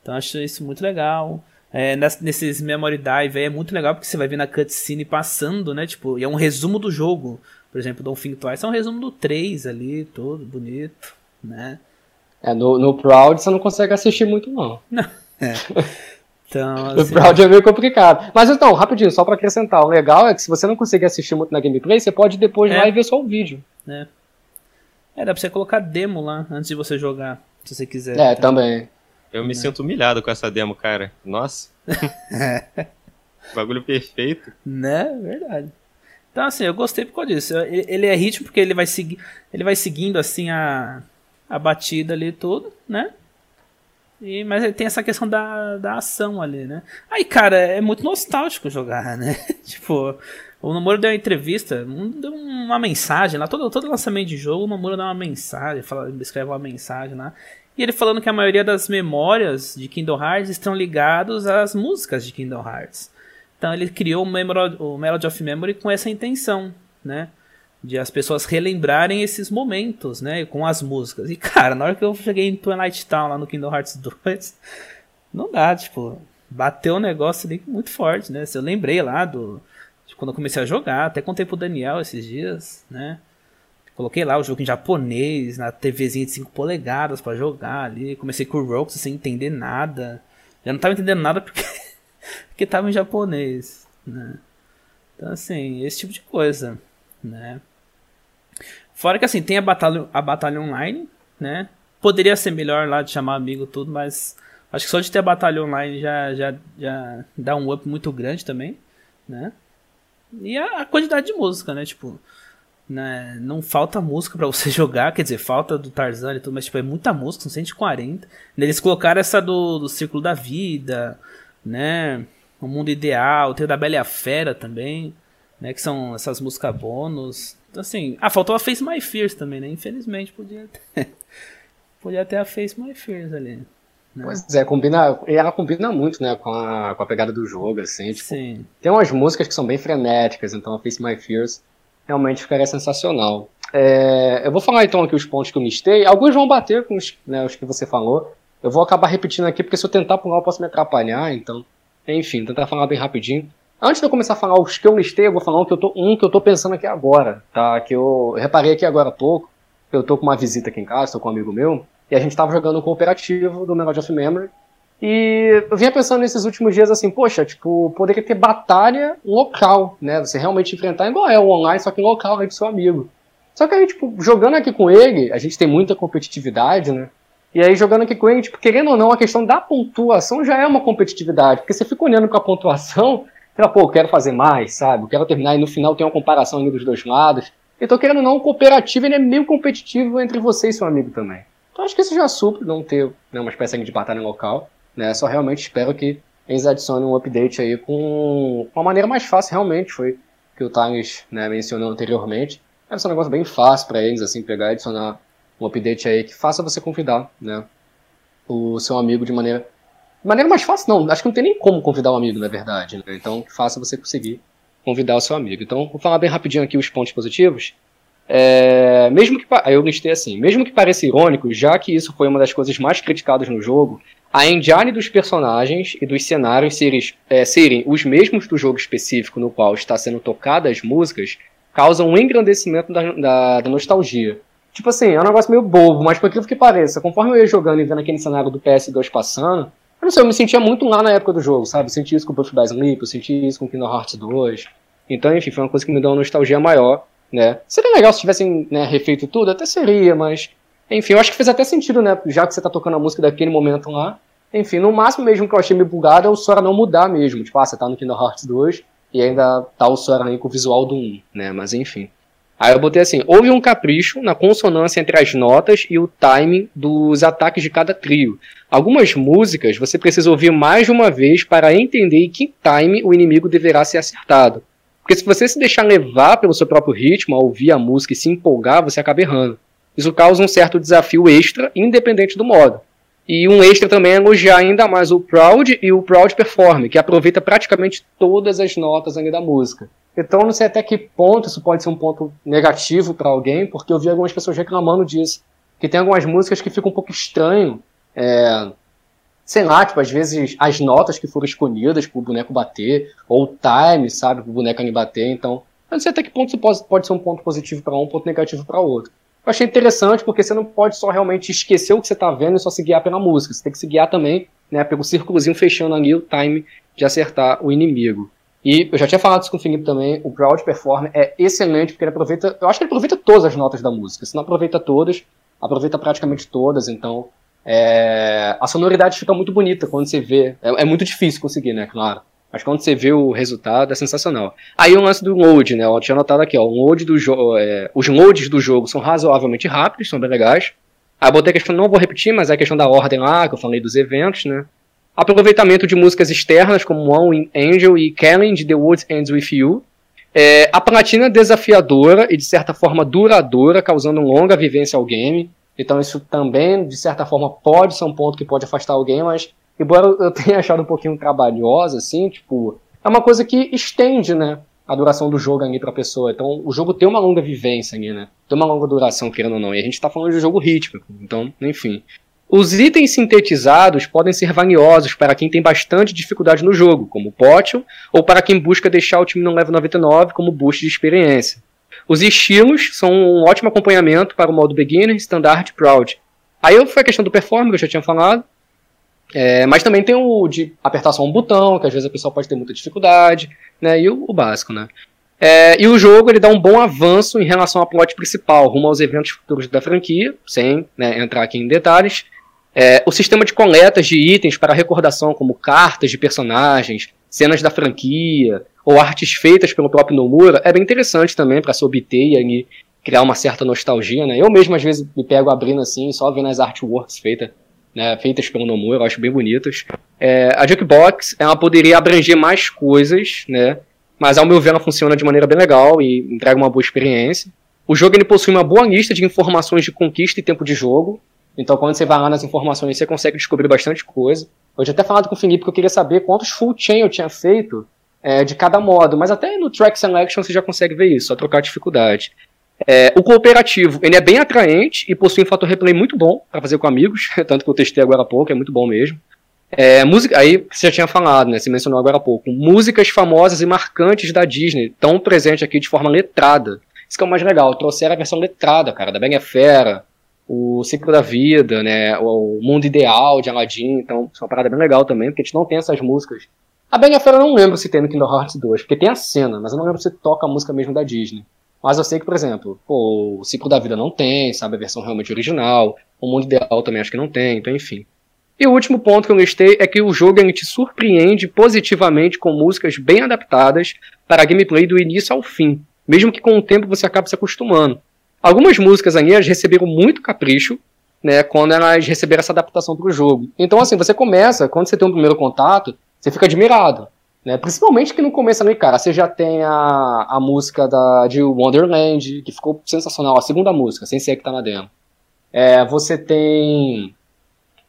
S1: Então acho isso muito legal. É, nesses Memory Dive é muito legal porque você vai ver na cutscene passando, né? Tipo, e é um resumo do jogo. Por exemplo, Don't Think Twice é um resumo do 3 ali, todo bonito, né?
S2: É, no, no Proud você não consegue assistir muito, não.
S1: É. Então,
S2: assim... O Proud é meio complicado. Mas então, rapidinho, só para acrescentar, o legal é que se você não conseguir assistir muito na gameplay, você pode depois é. lá e ver só o vídeo.
S1: É. É, dá pra você colocar demo lá antes de você jogar, se você quiser.
S2: É, então. também.
S3: Eu me é. sinto humilhado com essa demo, cara. Nossa. Bagulho perfeito.
S1: Né? Verdade. Então, assim, eu gostei por causa disso. Ele é ritmo porque ele vai, seguir, ele vai seguindo, assim, a, a batida ali tudo, né? E, mas ele tem essa questão da, da ação ali, né? Aí, cara, é muito nostálgico jogar, né? tipo, o Nomura deu uma entrevista, deu uma mensagem lá, todo, todo lançamento de jogo, o Nomura dá uma mensagem, fala, escreve uma mensagem lá. E ele falando que a maioria das memórias de Kingdom Hearts estão ligados às músicas de Kingdom Hearts. Então ele criou o, Memor o Melody of Memory com essa intenção, né? De as pessoas relembrarem esses momentos, né? Com as músicas. E cara, na hora que eu cheguei em Twilight Town lá no Kingdom Hearts 2, não dá, tipo, bateu um negócio ali muito forte, né? Eu lembrei lá do. Quando eu comecei a jogar, até contei pro Daniel esses dias, né? Coloquei lá o jogo em japonês, na TVzinha de 5 polegadas para jogar ali. Comecei com o Rox sem entender nada. Já não tava entendendo nada porque que tava em japonês, né? Então, assim, esse tipo de coisa, né? Fora que, assim, tem a batalha, a batalha online, né? Poderia ser melhor lá de chamar amigo tudo, mas acho que só de ter a batalha online já, já, já dá um up muito grande também, né? E a, a quantidade de música, né? Tipo, né? não falta música para você jogar, quer dizer, falta do Tarzan e tudo, mas tipo, é muita música, são 140. Eles colocaram essa do, do Círculo da Vida, né? O Mundo Ideal, tem o da Bela e a Fera também, né? Que são essas músicas bônus. Então, assim, ah, faltou a Face My Fears também, né? Infelizmente, podia ter, podia ter a Face My Fears ali.
S2: Né? Pois é, combina, ela combina muito, né, com a, com a pegada do jogo, assim, tipo, Sim. tem umas músicas que são bem frenéticas, então a Face My Fears realmente ficaria sensacional. É, eu vou falar então aqui os pontos que eu listei, alguns vão bater com os, né, os que você falou, eu vou acabar repetindo aqui, porque se eu tentar pular eu posso me atrapalhar, então. Enfim, tentar falar bem rapidinho. Antes de eu começar a falar os que eu listei, eu vou falar um que eu tô, um que eu tô pensando aqui agora, tá? Que eu reparei aqui agora há pouco. Eu tô com uma visita aqui em casa, tô com um amigo meu, e a gente tava jogando um cooperativo do Melody of Memory. E eu vinha pensando nesses últimos dias assim, poxa, tipo, poderia ter batalha local, né? Você realmente enfrentar igual é o online, só que local aí do seu amigo. Só que aí, tipo, jogando aqui com ele, a gente tem muita competitividade, né? E aí, jogando aqui com ele, tipo, querendo ou não, a questão da pontuação já é uma competitividade. Porque você fica olhando para a pontuação, fala, pô, eu quero fazer mais, sabe? Eu quero terminar, e no final tem uma comparação ali dos dois lados. Então, querendo ou não, o cooperativo ele é meio competitivo entre você e seu amigo também. Então, acho que isso já supre não ter né, uma espécie de batalha local. Né? Só realmente espero que eles adicionem um update aí com uma maneira mais fácil, realmente. Foi que o Thales né, mencionou anteriormente. Ser um negócio bem fácil para eles, assim, pegar e adicionar um update aí que faça você convidar, né, o seu amigo de maneira de maneira mais fácil não, acho que não tem nem como convidar um amigo, na verdade, né? então que faça você conseguir convidar o seu amigo. Então, vou falar bem rapidinho aqui os pontos positivos. É, mesmo que eu listei assim, mesmo que pareça irônico, já que isso foi uma das coisas mais criticadas no jogo, a engine dos personagens e dos cenários serem, é, serem os mesmos do jogo específico no qual está sendo tocada as músicas causa um engrandecimento da, da, da nostalgia. Tipo assim, é um negócio meio bobo, mas por incrível que pareça, conforme eu ia jogando e vendo aquele cenário do PS2 passando, eu não sei, eu me sentia muito lá na época do jogo, sabe? Eu senti isso com o Buff by eu senti isso com Kingdom Hearts 2. Então, enfim, foi uma coisa que me deu uma nostalgia maior, né? Seria legal se tivessem né, refeito tudo, até seria, mas. Enfim, eu acho que fez até sentido, né? Já que você tá tocando a música daquele momento lá. Enfim, no máximo mesmo que eu achei meio bugado é o Sora não mudar mesmo. Tipo, ah, você tá no Kingdom Hearts 2 e ainda tá o Sora aí com o visual do 1, né? Mas enfim. Aí eu botei assim: houve um capricho na consonância entre as notas e o timing dos ataques de cada trio. Algumas músicas você precisa ouvir mais de uma vez para entender em que time o inimigo deverá ser acertado. Porque se você se deixar levar pelo seu próprio ritmo, ao ouvir a música e se empolgar, você acaba errando. Isso causa um certo desafio extra, independente do modo. E um extra também é elogiar ainda mais o Proud e o Proud Perform, que aproveita praticamente todas as notas da música. Então não sei até que ponto isso pode ser um ponto negativo para alguém, porque eu vi algumas pessoas reclamando disso. Que tem algumas músicas que ficam um pouco estranho. É, sei lá, tipo, às vezes as notas que foram escolhidas pro boneco bater, ou o time, sabe, pro boneco me bater. Então, eu não sei até que ponto isso pode, ser um ponto positivo para um, um ponto negativo para outro. Eu achei interessante porque você não pode só realmente esquecer o que você está vendo e só se guiar pela música. Você tem que se guiar também, né, pelo círculozinho fechando ali o time de acertar o inimigo. E eu já tinha falado isso com o Felipe também, o Proud Perform é excelente, porque ele aproveita, eu acho que ele aproveita todas as notas da música. Se não aproveita todas, aproveita praticamente todas, então é, a sonoridade fica muito bonita quando você vê. É, é, muito difícil conseguir, né, claro. Mas quando você vê o resultado é sensacional. Aí o lance do load, né? Eu tinha anotado aqui, ó. Load do. É, os loads do jogo são razoavelmente rápidos, são bem legais. Aí botei a questão, não vou repetir, mas é a questão da ordem lá, que eu falei dos eventos, né? Aproveitamento de músicas externas, como One Angel e Kelly de The Woods Ends With You. É, a platina desafiadora e, de certa forma, duradoura, causando longa vivência ao game. Então isso também, de certa forma, pode ser um ponto que pode afastar alguém, mas, embora eu tenha achado um pouquinho trabalhosa, assim, tipo, é uma coisa que estende, né, a duração do jogo ali pra pessoa. Então, o jogo tem uma longa vivência ali, né? Tem uma longa duração, querendo ou não. E a gente tá falando de jogo rítmico. Então, enfim. Os itens sintetizados podem ser valiosos para quem tem bastante dificuldade no jogo, como Potion, ou para quem busca deixar o time no level 99 como boost de experiência. Os estilos são um ótimo acompanhamento para o modo Beginner, Standard e Proud. Aí foi a questão do performance, que eu já tinha falado. É, mas também tem o de apertar só um botão, que às vezes a pessoa pode ter muita dificuldade, né? E o, o básico, né? É, e o jogo ele dá um bom avanço em relação ao plot principal, rumo aos eventos futuros da franquia, sem né, entrar aqui em detalhes. É, o sistema de coletas de itens para recordação, como cartas de personagens, cenas da franquia, ou artes feitas pelo próprio Nomura, é bem interessante também para se obter e criar uma certa nostalgia, né? Eu mesmo às vezes me pego abrindo assim, só vendo as artworks feitas, né, feitas pelo Nomura, eu acho bem bonitas. É, a Jukebox, ela poderia abranger mais coisas, né? Mas ao meu ver ela funciona de maneira bem legal e entrega uma boa experiência. O jogo ele possui uma boa lista de informações de conquista e tempo de jogo, então, quando você vai lá nas informações, você consegue descobrir bastante coisa. Eu tinha até falado com o Felipe que eu queria saber quantos full chain eu tinha feito é, de cada modo, mas até no track selection você já consegue ver isso, só trocar a dificuldade. É, o cooperativo, ele é bem atraente e possui um fator replay muito bom para fazer com amigos, tanto que eu testei agora há pouco, é muito bom mesmo. É, música, aí você já tinha falado, né? Você mencionou agora há pouco. Músicas famosas e marcantes da Disney, tão presente aqui de forma letrada. Isso que é o mais legal. Trouxeram a versão letrada, cara, da é Fera, o ciclo da vida, né, o mundo ideal de Aladdin, então isso é uma parada bem legal também, porque a gente não tem essas músicas. A Bela Fera eu não lembro se tem no Kingdom Hearts 2, porque tem a cena, mas eu não lembro se toca a música mesmo da Disney. Mas eu sei que, por exemplo, pô, o ciclo da vida não tem, sabe, a versão realmente original, o mundo ideal também acho que não tem, então enfim. E o último ponto que eu listei é que o jogo te surpreende positivamente com músicas bem adaptadas para a gameplay do início ao fim, mesmo que com o tempo você acabe se acostumando. Algumas músicas ali elas receberam muito capricho, né, quando elas receberam essa adaptação para o jogo. Então, assim, você começa, quando você tem um primeiro contato, você fica admirado. Né? Principalmente que no começo ali, cara, você já tem a, a música da, de Wonderland, que ficou sensacional, a segunda música, sem ser que tá na demo. É, você tem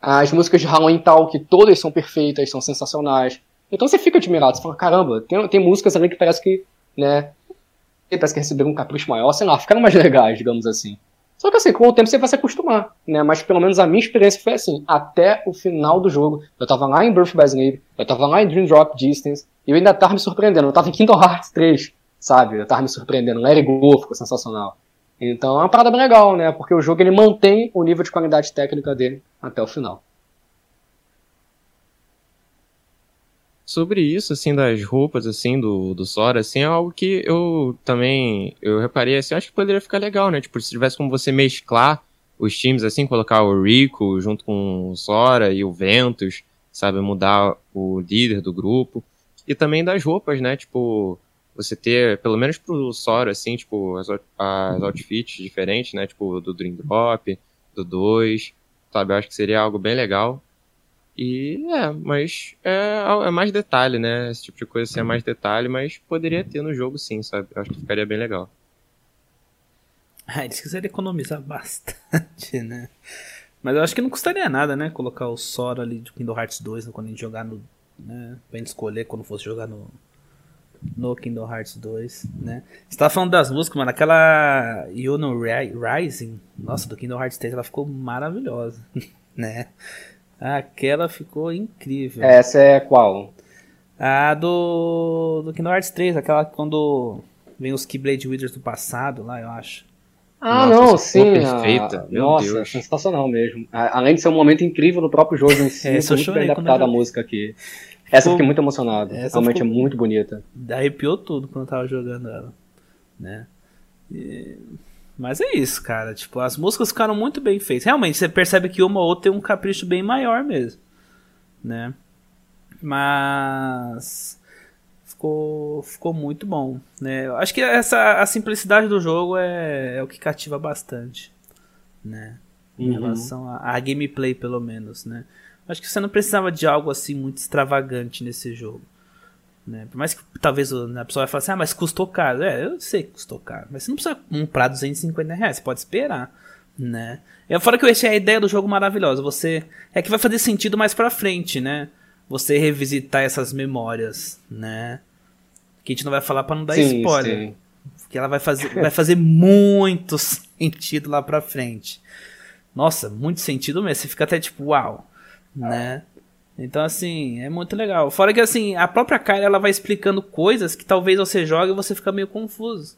S2: as músicas de Halloween tal, que todas são perfeitas, são sensacionais. Então você fica admirado, você fala, caramba, tem, tem músicas ali que parece que, né, parece que receberam um capricho maior, sei lá, ficaram mais legais, digamos assim. Só que assim, com o tempo você vai se acostumar, né? Mas pelo menos a minha experiência foi assim, até o final do jogo. Eu tava lá em Birth by Sleep, eu tava lá em Dream Drop Distance, e eu ainda tava me surpreendendo. Eu tava em Kingdom Hearts 3, sabe? Eu tava me surpreendendo. It Go ficou sensacional. Então é uma parada bem legal, né? Porque o jogo ele mantém o nível de qualidade técnica dele até o final.
S3: Sobre isso, assim, das roupas, assim, do, do Sora, assim, é algo que eu também, eu reparei, assim, acho que poderia ficar legal, né? Tipo, se tivesse como você mesclar os times, assim, colocar o Rico junto com o Sora e o Ventus, sabe? Mudar o líder do grupo. E também das roupas, né? Tipo, você ter, pelo menos pro Sora, assim, tipo, as, as outfits diferentes, né? Tipo, do Dream Drop, do 2, sabe? Eu acho que seria algo bem legal. E é, mas é, é mais detalhe, né? Esse tipo de coisa assim é mais detalhe, mas poderia ter no jogo sim, sabe? Eu acho que ficaria bem legal.
S1: Ah, eles quiseram economizar bastante, né? Mas eu acho que não custaria nada, né? Colocar o Sora ali de Kingdom Hearts 2 né? quando a gente jogar no. Né? Pra gente escolher quando fosse jogar no. No Kingdom Hearts 2, né? Você tava falando das músicas, mano. Aquela Yuno Rising, nossa, do Kingdom Hearts 3, ela ficou maravilhosa, né? Aquela ficou incrível.
S2: Essa é qual?
S1: A do. Do Kingdom Hearts 3, aquela quando vem os Keyblade Wizards do passado lá, eu acho.
S2: Ah, Nossa, não, sim. Perfeita. A... Nossa, Deus. sensacional mesmo. Além de ser um momento incrível no próprio jogo em si, é, muito bem adaptada a música aqui. Essa ficou... eu fiquei muito emocionado. Essa Realmente ficou... é muito bonita.
S1: Arrepiou tudo quando eu tava jogando ela. Né? E... Mas é isso, cara. Tipo, as músicas ficaram muito bem feitas. Realmente, você percebe que uma ou outra tem um capricho bem maior mesmo. Né? Mas. Ficou, ficou muito bom. Né? Eu acho que essa, a simplicidade do jogo é, é o que cativa bastante. Né? Em uhum. relação à gameplay, pelo menos. Né? Acho que você não precisava de algo assim muito extravagante nesse jogo. Né? Por mais que talvez a pessoa vai falar assim, ah, mas custou caro. É, eu sei que custou caro. Mas você não precisa comprar 250 reais, você pode esperar. Né? E fora que eu achei a ideia do jogo maravilhosa. Você. É que vai fazer sentido mais pra frente, né? Você revisitar essas memórias, né? Que a gente não vai falar para não dar sim, spoiler. Sim. Porque ela vai fazer, vai fazer muito sentido lá pra frente. Nossa, muito sentido mesmo. Você fica até tipo, uau, né? Então, assim, é muito legal. Fora que, assim, a própria Kylie, ela vai explicando coisas que talvez você jogue e você fica meio confuso.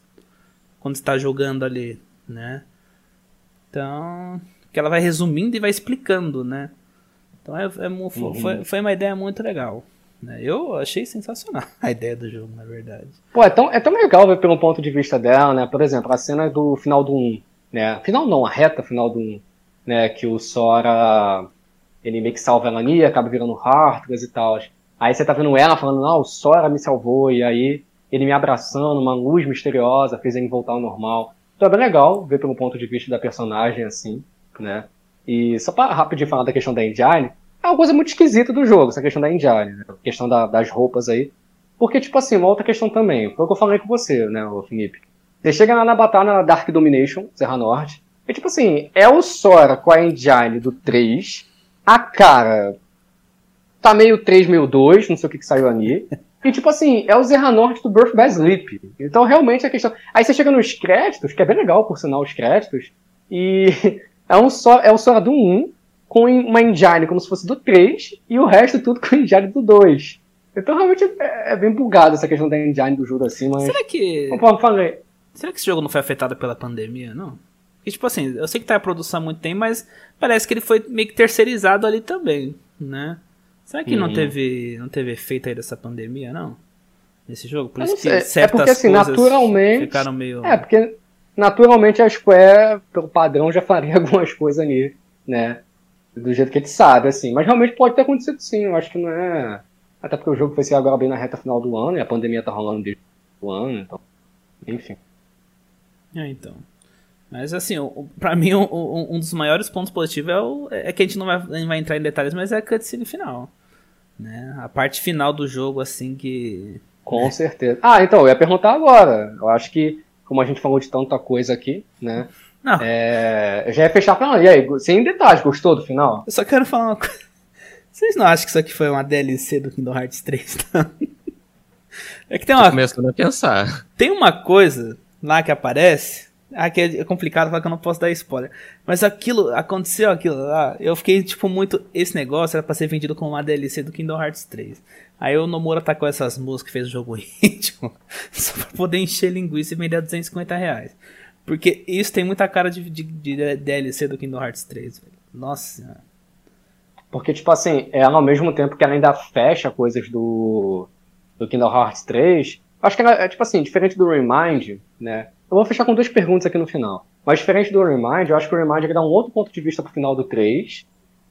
S1: Quando está jogando ali, né? Então, que ela vai resumindo e vai explicando, né? Então, é, é uhum. foi, foi uma ideia muito legal. Né? Eu achei sensacional a ideia do jogo, na verdade.
S2: Pô, é tão, é tão legal ver pelo ponto de vista dela, né? Por exemplo, a cena do final do 1, né? Final não, a reta final do 1, né? Que o Sora ele meio que salva ela ali, acaba virando Heartless e tal. Aí você tá vendo ela falando, não, o Sora me salvou, e aí ele me abraçando, uma luz misteriosa, fez ele voltar ao normal. Então é bem legal ver pelo ponto de vista da personagem, assim, né? E só pra rapidinho falar da questão da Engine, é uma coisa muito esquisita do jogo, essa questão da Engine, né? a questão da, das roupas aí. Porque, tipo assim, uma outra questão também, foi o que eu falei com você, né, Felipe. Você chega lá na batalha na Dark Domination, Serra Norte, e tipo assim, é o Sora com a Engine do 3, a cara tá meio 3, meio 2, não sei o que, que saiu ali. E tipo assim, é o Zerra Norte do Birth by Sleep. Então realmente a questão. Aí você chega nos créditos, que é bem legal por sinal os créditos, e é um só é o Sora do 1 com uma engine como se fosse do 3 e o resto tudo com engine do 2. Então realmente é, é bem bugado essa questão da engine do jogo assim, mas.
S1: Será que.
S2: Falei.
S1: Será que esse jogo não foi afetado pela pandemia, não? E, tipo assim, eu sei que tá a produção há muito tempo, mas parece que ele foi meio que terceirizado ali também, né? Será que uhum. não teve não teve efeito aí dessa pandemia, não? Nesse jogo? Por isso que certas é porque, assim, naturalmente, ficaram meio...
S2: É, porque naturalmente a Square, pelo padrão, já faria algumas coisas ali, né? Do jeito que a gente sabe, assim. Mas realmente pode ter acontecido sim, eu acho que não é... Até porque o jogo foi ser agora bem na reta final do ano, e a pandemia tá rolando desde o ano, então... Enfim.
S1: É, então. Mas assim, para mim um, um, dos maiores pontos positivos é, o, é que a gente não vai, não vai, entrar em detalhes, mas é a cutscene final. Né? A parte final do jogo, assim, que.
S2: Com né? certeza. Ah, então, eu ia perguntar agora. Eu acho que, como a gente falou de tanta coisa aqui, né? Não. É, eu já ia fechar falando. E aí, sem detalhes, gostou do final?
S1: Eu só quero falar uma coisa. Vocês não acham que isso aqui foi uma DLC do Kingdom Hearts 3, não? É que tem uma.
S3: começando a pensar.
S1: Tem uma coisa lá que aparece Aqui é complicado falar que eu não posso dar spoiler. Mas aquilo, aconteceu aquilo lá. Eu fiquei, tipo, muito. Esse negócio era pra ser vendido como uma DLC do Kingdom Hearts 3. Aí o Nomura com essas músicas que fez o jogo ritmo. Só pra poder encher linguiça e vender a 250 reais. Porque isso tem muita cara de, de, de DLC do Kingdom Hearts 3, velho. Nossa.
S2: Porque, tipo assim, ela ao mesmo tempo que ela ainda fecha coisas do, do Kingdom Hearts 3, acho que é, tipo assim, diferente do Remind, né? Eu vou fechar com duas perguntas aqui no final. Mas diferente do Remind, eu acho que o Remind dá um outro ponto de vista pro final do 3.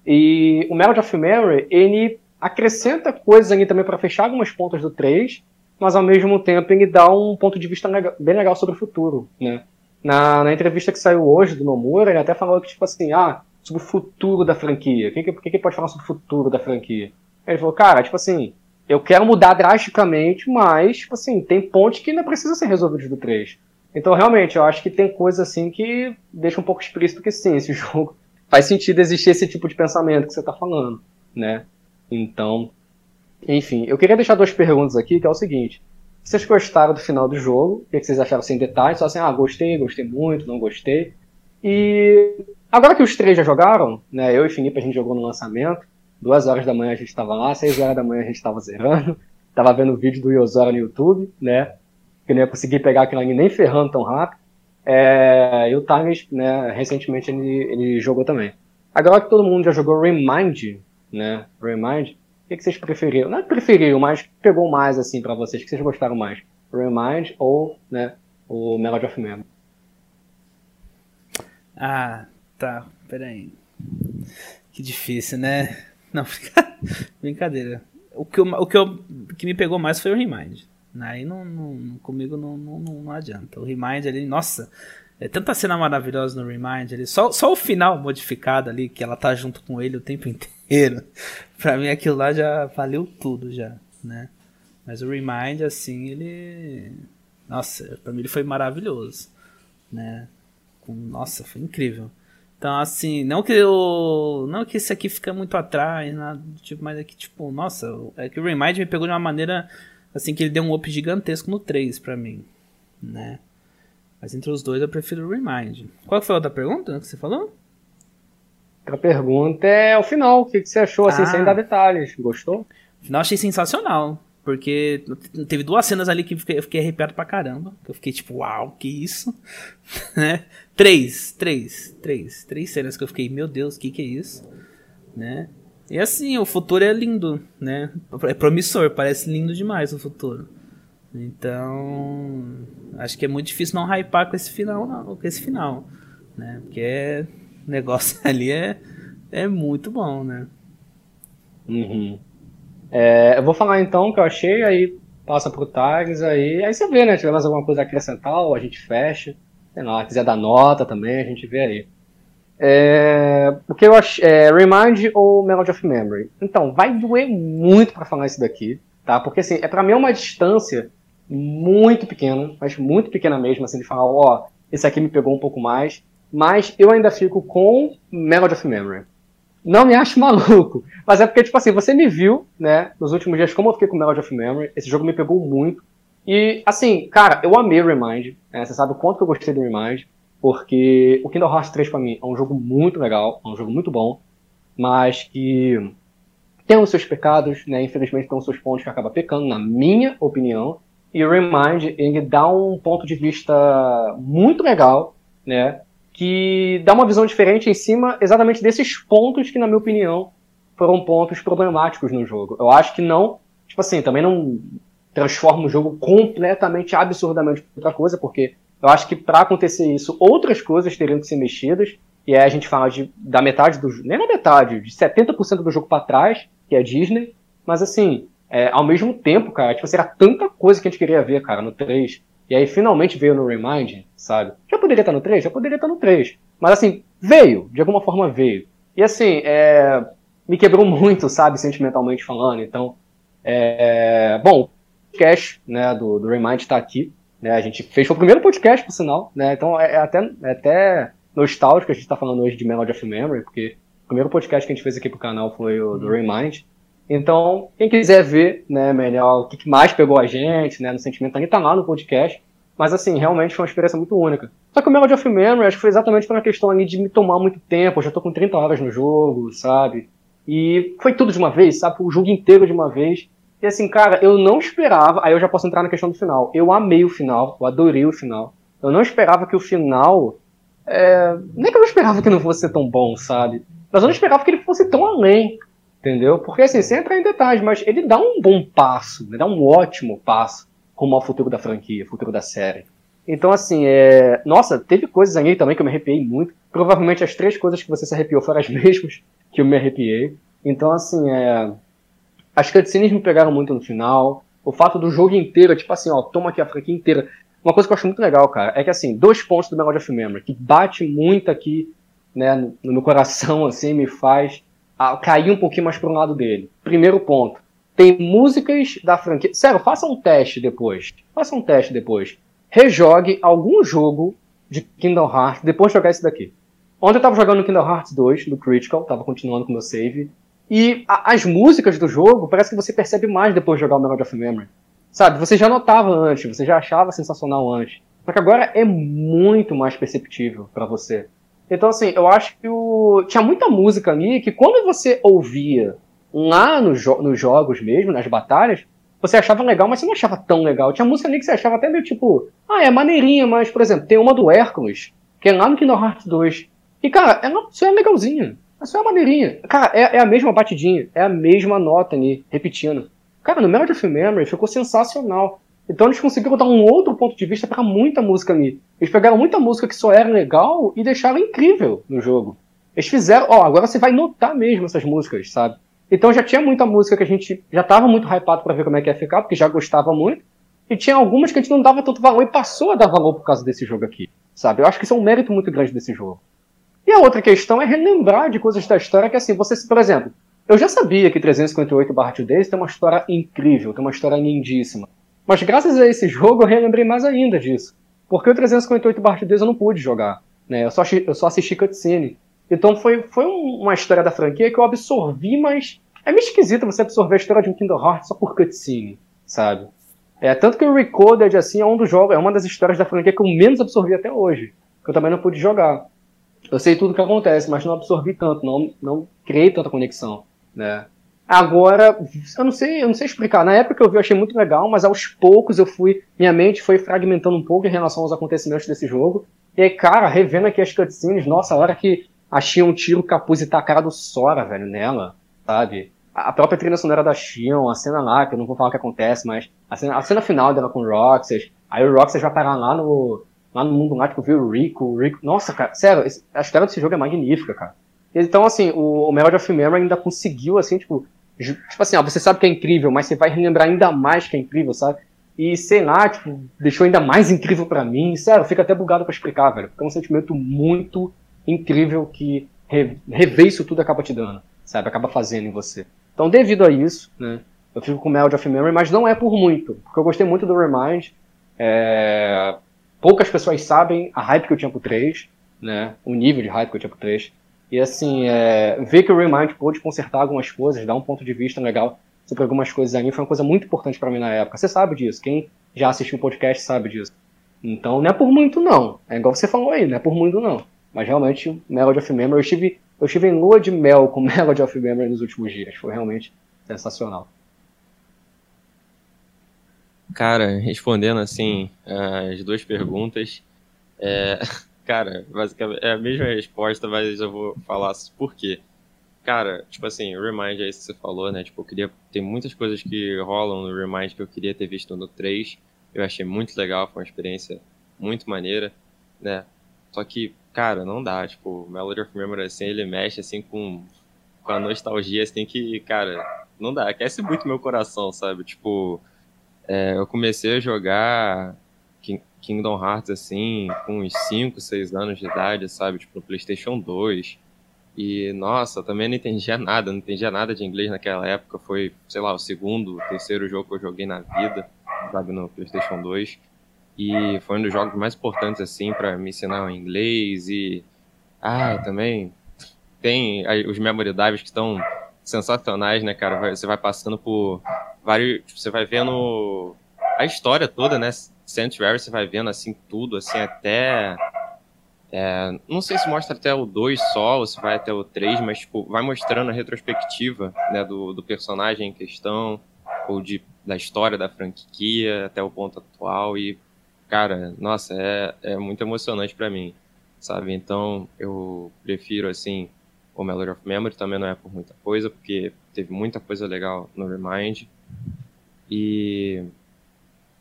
S2: E o Melody of Memory, ele acrescenta coisas ali também para fechar algumas pontas do 3, mas ao mesmo tempo ele dá um ponto de vista legal, bem legal sobre o futuro, né? Na, na entrevista que saiu hoje do Nomura, ele até falou que, tipo assim, ah, sobre o futuro da franquia. O que, que, que pode falar sobre o futuro da franquia? Ele falou, cara, tipo assim, eu quero mudar drasticamente, mas, assim, tem pontos que ainda precisam ser resolvidos do 3. Então, realmente, eu acho que tem coisa assim que deixa um pouco explícito que sim, esse jogo faz sentido existir esse tipo de pensamento que você está falando, né? Então, enfim, eu queria deixar duas perguntas aqui, que é o seguinte. Vocês gostaram do final do jogo? O que vocês acharam sem detalhes? Só assim, ah, gostei, gostei muito, não gostei. E agora que os três já jogaram, né? Eu e Felipe a gente jogou no lançamento. Duas horas da manhã a gente estava lá, seis horas da manhã a gente estava zerando. Tava vendo o vídeo do Yozora no YouTube, né? que não ia conseguir pegar aquilo ali nem ferrando tão rápido. É, e o Times, né, recentemente ele, ele jogou também. Agora que todo mundo já jogou Remind, né, Remind, o que, que vocês preferiram? Não é preferiram, mas pegou mais assim para vocês, o que vocês gostaram mais? Remind ou, né, o Melody of Memory?
S1: Ah, tá, peraí. Que difícil, né? Não, brincadeira. O que, eu, o que, eu, que me pegou mais foi o Remind. Aí não, não comigo não, não, não, adianta. O Remind ali, nossa, é tanta cena maravilhosa no Remind ali. Só, só o final modificado ali, que ela tá junto com ele o tempo inteiro. pra mim aquilo lá já valeu tudo já, né? Mas o Remind, assim, ele. Nossa, pra mim ele foi maravilhoso, né? Nossa, foi incrível. Então, assim, não que eu. Não que esse aqui fica muito atrás, nada, tipo, mas é que, tipo, nossa, é que o Remind me pegou de uma maneira assim que ele deu um up gigantesco no 3 para mim, né? Mas entre os dois eu prefiro o Remind. Qual foi a outra pergunta que você falou?
S2: A pergunta é o final. O que você achou, assim, ah. sem dar detalhes? Gostou?
S1: O final achei sensacional. Porque teve duas cenas ali que eu fiquei, arrepiado pra caramba. Que eu fiquei tipo, uau, que isso? né? Três, três, três. Três cenas que eu fiquei, meu Deus, que que é isso? Né? E assim, o futuro é lindo, né? É promissor, parece lindo demais o futuro. Então, acho que é muito difícil não hypar com esse final, não, com esse final, né? Porque é, o negócio ali é, é muito bom, né?
S2: Uhum. É, eu vou falar então o que eu achei, aí passa pro Tags, aí, aí você vê, né? Se tiver mais alguma coisa a acrescentar, ou a gente fecha. Sei lá, quiser dar nota também, a gente vê aí. É, o que eu acho. É, Remind ou Melody of Memory? Então, vai doer muito para falar isso daqui, tá? Porque assim, é para mim uma distância muito pequena, mas muito pequena mesmo, assim, de falar, ó, esse aqui me pegou um pouco mais, mas eu ainda fico com Melody of Memory. Não me acho maluco, mas é porque, tipo assim, você me viu, né, nos últimos dias, como eu fiquei com Melody of Memory, esse jogo me pegou muito, e, assim, cara, eu amei o Remind, né, você sabe o quanto que eu gostei do Remind, porque o Kingdom Hearts 3 para mim é um jogo muito legal, é um jogo muito bom, mas que tem os seus pecados, né? Infelizmente tem os seus pontos que acaba pecando, na minha opinião. E o Remind, ele dá um ponto de vista muito legal, né? Que dá uma visão diferente em cima exatamente desses pontos que, na minha opinião, foram pontos problemáticos no jogo. Eu acho que não, tipo assim, também não transforma o jogo completamente, absurdamente outra coisa, porque eu acho que para acontecer isso, outras coisas teriam que ser mexidas. E aí a gente fala de, da metade do nem na metade, de 70% do jogo para trás, que é Disney. Mas assim, é, ao mesmo tempo, cara, tipo, era tanta coisa que a gente queria ver, cara, no 3. E aí finalmente veio no Remind, sabe? Já poderia estar no 3? Já poderia estar no 3. Mas assim, veio, de alguma forma veio. E assim, é, me quebrou muito, sabe, sentimentalmente falando. Então, é, bom, o cash né, do, do Remind está aqui. Né? A gente fez o primeiro podcast, por sinal, né? Então é, é até, é até nostálgico a gente está falando hoje de Melody of Memory, porque o primeiro podcast que a gente fez aqui pro canal foi o do uhum. Remind. Então, quem quiser ver, né, melhor o que mais pegou a gente, né, no sentimento, também tá lá no podcast. Mas assim, realmente foi uma experiência muito única. Só que o Melody of Memory acho que foi exatamente uma questão ali de me tomar muito tempo. Eu já tô com 30 horas no jogo, sabe? E foi tudo de uma vez, sabe? O jogo inteiro de uma vez. E assim, cara, eu não esperava. Aí eu já posso entrar na questão do final. Eu amei o final, eu adorei o final. Eu não esperava que o final. É... Nem que eu não esperava que não fosse tão bom, sabe? Mas eu não esperava que ele fosse tão além. Entendeu? Porque assim, sem entrar em detalhes, mas ele dá um bom passo, ele dá um ótimo passo rumo ao futuro da franquia, futuro da série. Então, assim, é... nossa, teve coisas ali também que eu me arrepiei muito. Provavelmente as três coisas que você se arrepiou foram as mesmas que eu me arrepiei. Então, assim, é... as cutscenes me pegaram muito no final. O fato do jogo inteiro, tipo assim, ó, toma aqui a franquia inteira. Uma coisa que eu acho muito legal, cara, é que, assim, dois pontos do Melody of Memory, que bate muito aqui, né, no, no coração, assim, me faz cair um pouquinho mais para lado dele. Primeiro ponto tem músicas da franquia. Sério, faça um teste depois. Faça um teste depois. Rejogue algum jogo de Kingdom Hearts depois de jogar esse daqui. Ontem eu tava jogando Kingdom Hearts 2 no Critical, tava continuando com meu save. E a, as músicas do jogo parece que você percebe mais depois de jogar o Melody of Memory. Sabe, você já notava antes, você já achava sensacional antes. Só que agora é muito mais perceptível para você. Então, assim, eu acho que o... tinha muita música ali que quando você ouvia lá no jo nos jogos mesmo, nas batalhas, você achava legal, mas você não achava tão legal. Tinha música ali que você achava até meio tipo, ah, é maneirinha, mas, por exemplo, tem uma do Hércules, que é lá no Kingdom Hearts 2. E, cara, ela só é legalzinha. Ela só é maneirinha. Cara, é, é, a mesma batidinha, é a mesma nota ali, repetindo. Cara, no Melody of Memory ficou sensacional. Então eles conseguiram dar um outro ponto de vista para muita música ali. Eles pegaram muita música que só era legal e deixaram incrível no jogo. Eles fizeram, ó, agora você vai notar mesmo essas músicas, sabe? Então já tinha muita música que a gente já estava muito hypado para ver como é que ia ficar, porque já gostava muito. E tinha algumas que a gente não dava tanto valor e passou a dar valor por causa desse jogo aqui, sabe? Eu acho que isso é um mérito muito grande desse jogo. E a outra questão é relembrar de coisas da história que, assim, você, por exemplo, eu já sabia que 358 barra Days tem uma história incrível, tem uma história lindíssima. Mas graças a esse jogo eu relembrei mais ainda disso. Porque o 358 barra Days eu não pude jogar, né? Eu só, eu só assisti cutscene. Então foi, foi uma história da franquia que eu absorvi, mas é meio esquisito você absorver a história de um Kingdom Hearts só por cutscene, sabe? É, tanto que o Recoded, assim, é um dos jogos, é uma das histórias da franquia que eu menos absorvi até hoje. Que eu também não pude jogar. Eu sei tudo o que acontece, mas não absorvi tanto, não, não criei tanta conexão, né? Agora, eu não sei, eu não sei explicar. Na época que eu vi, eu achei muito legal, mas aos poucos eu fui, minha mente foi fragmentando um pouco em relação aos acontecimentos desse jogo. E cara, revendo aqui as cutscenes, nossa, a hora que achei um tiro capuz e tá a cara do Sora, velho, nela, sabe? A própria trilha sonora da Shion, a cena lá, que eu não vou falar o que acontece, mas a cena, a cena final dela com o Roxas, aí o Roxas vai parar lá no, lá no mundo lá, tipo, ver o Rico, o Rico. Nossa, cara, sério, a história desse jogo é magnífica, cara. Então, assim, o, o Melody of Memory ainda conseguiu, assim, tipo, tipo assim, ó, você sabe que é incrível, mas você vai relembrar ainda mais que é incrível, sabe? E, sei lá, tipo, deixou ainda mais incrível para mim. Sério, fica até bugado para explicar, velho. Porque é um sentimento muito incrível que rever isso tudo acaba te dando, sabe? Acaba fazendo em você. Então, devido a isso, né, eu fico com Melody of Memory, mas não é por muito, porque eu gostei muito do Remind. É... Poucas pessoas sabem a hype que eu tinha pro 3, né, o nível de hype que eu tinha pro 3. E assim, é... ver que o Remind pôde consertar algumas coisas, dar um ponto de vista legal sobre algumas coisas ali, foi uma coisa muito importante para mim na época. Você sabe disso, quem já assistiu o podcast sabe disso. Então, não é por muito não. É igual você falou aí, não é por muito não. Mas realmente, Melody of Memory, eu estive, eu estive em lua de mel com Melody of Memory nos últimos dias. Foi realmente sensacional.
S3: Cara, respondendo assim as duas perguntas, é, cara, basicamente é a mesma resposta, mas eu vou falar por quê. Cara, tipo assim, o Remind é isso que você falou, né? Tipo, eu queria. Tem muitas coisas que rolam no Remind que eu queria ter visto no 3. Eu achei muito legal, foi uma experiência muito maneira, né? Só que, cara, não dá. Tipo, Melody of Memory, assim, ele mexe, assim, com, com a nostalgia, assim, que, cara, não dá. Aquece muito meu coração, sabe? Tipo, é, eu comecei a jogar Kingdom Hearts, assim, com uns 5, 6 anos de idade, sabe? Tipo, no PlayStation 2. E, nossa, também não entendia nada, não entendia nada de inglês naquela época. Foi, sei lá, o segundo, terceiro jogo que eu joguei na vida, sabe, no PlayStation 2. E foi um dos jogos mais importantes, assim, para me ensinar o inglês. E. Ah, também tem os Memory Dives que estão sensacionais, né, cara? Você vai passando por vários. Você vai vendo a história toda, né? Sanctuary, você vai vendo assim tudo, assim, até. É, não sei se mostra até o 2 só, ou se vai até o 3, mas tipo, vai mostrando a retrospectiva né, do, do personagem em questão, ou de, da história da franquia até o ponto atual. E, cara, nossa, é, é muito emocionante para mim, sabe? Então eu prefiro, assim, o Melody of Memory também não é por muita coisa, porque teve muita coisa legal no Remind. E.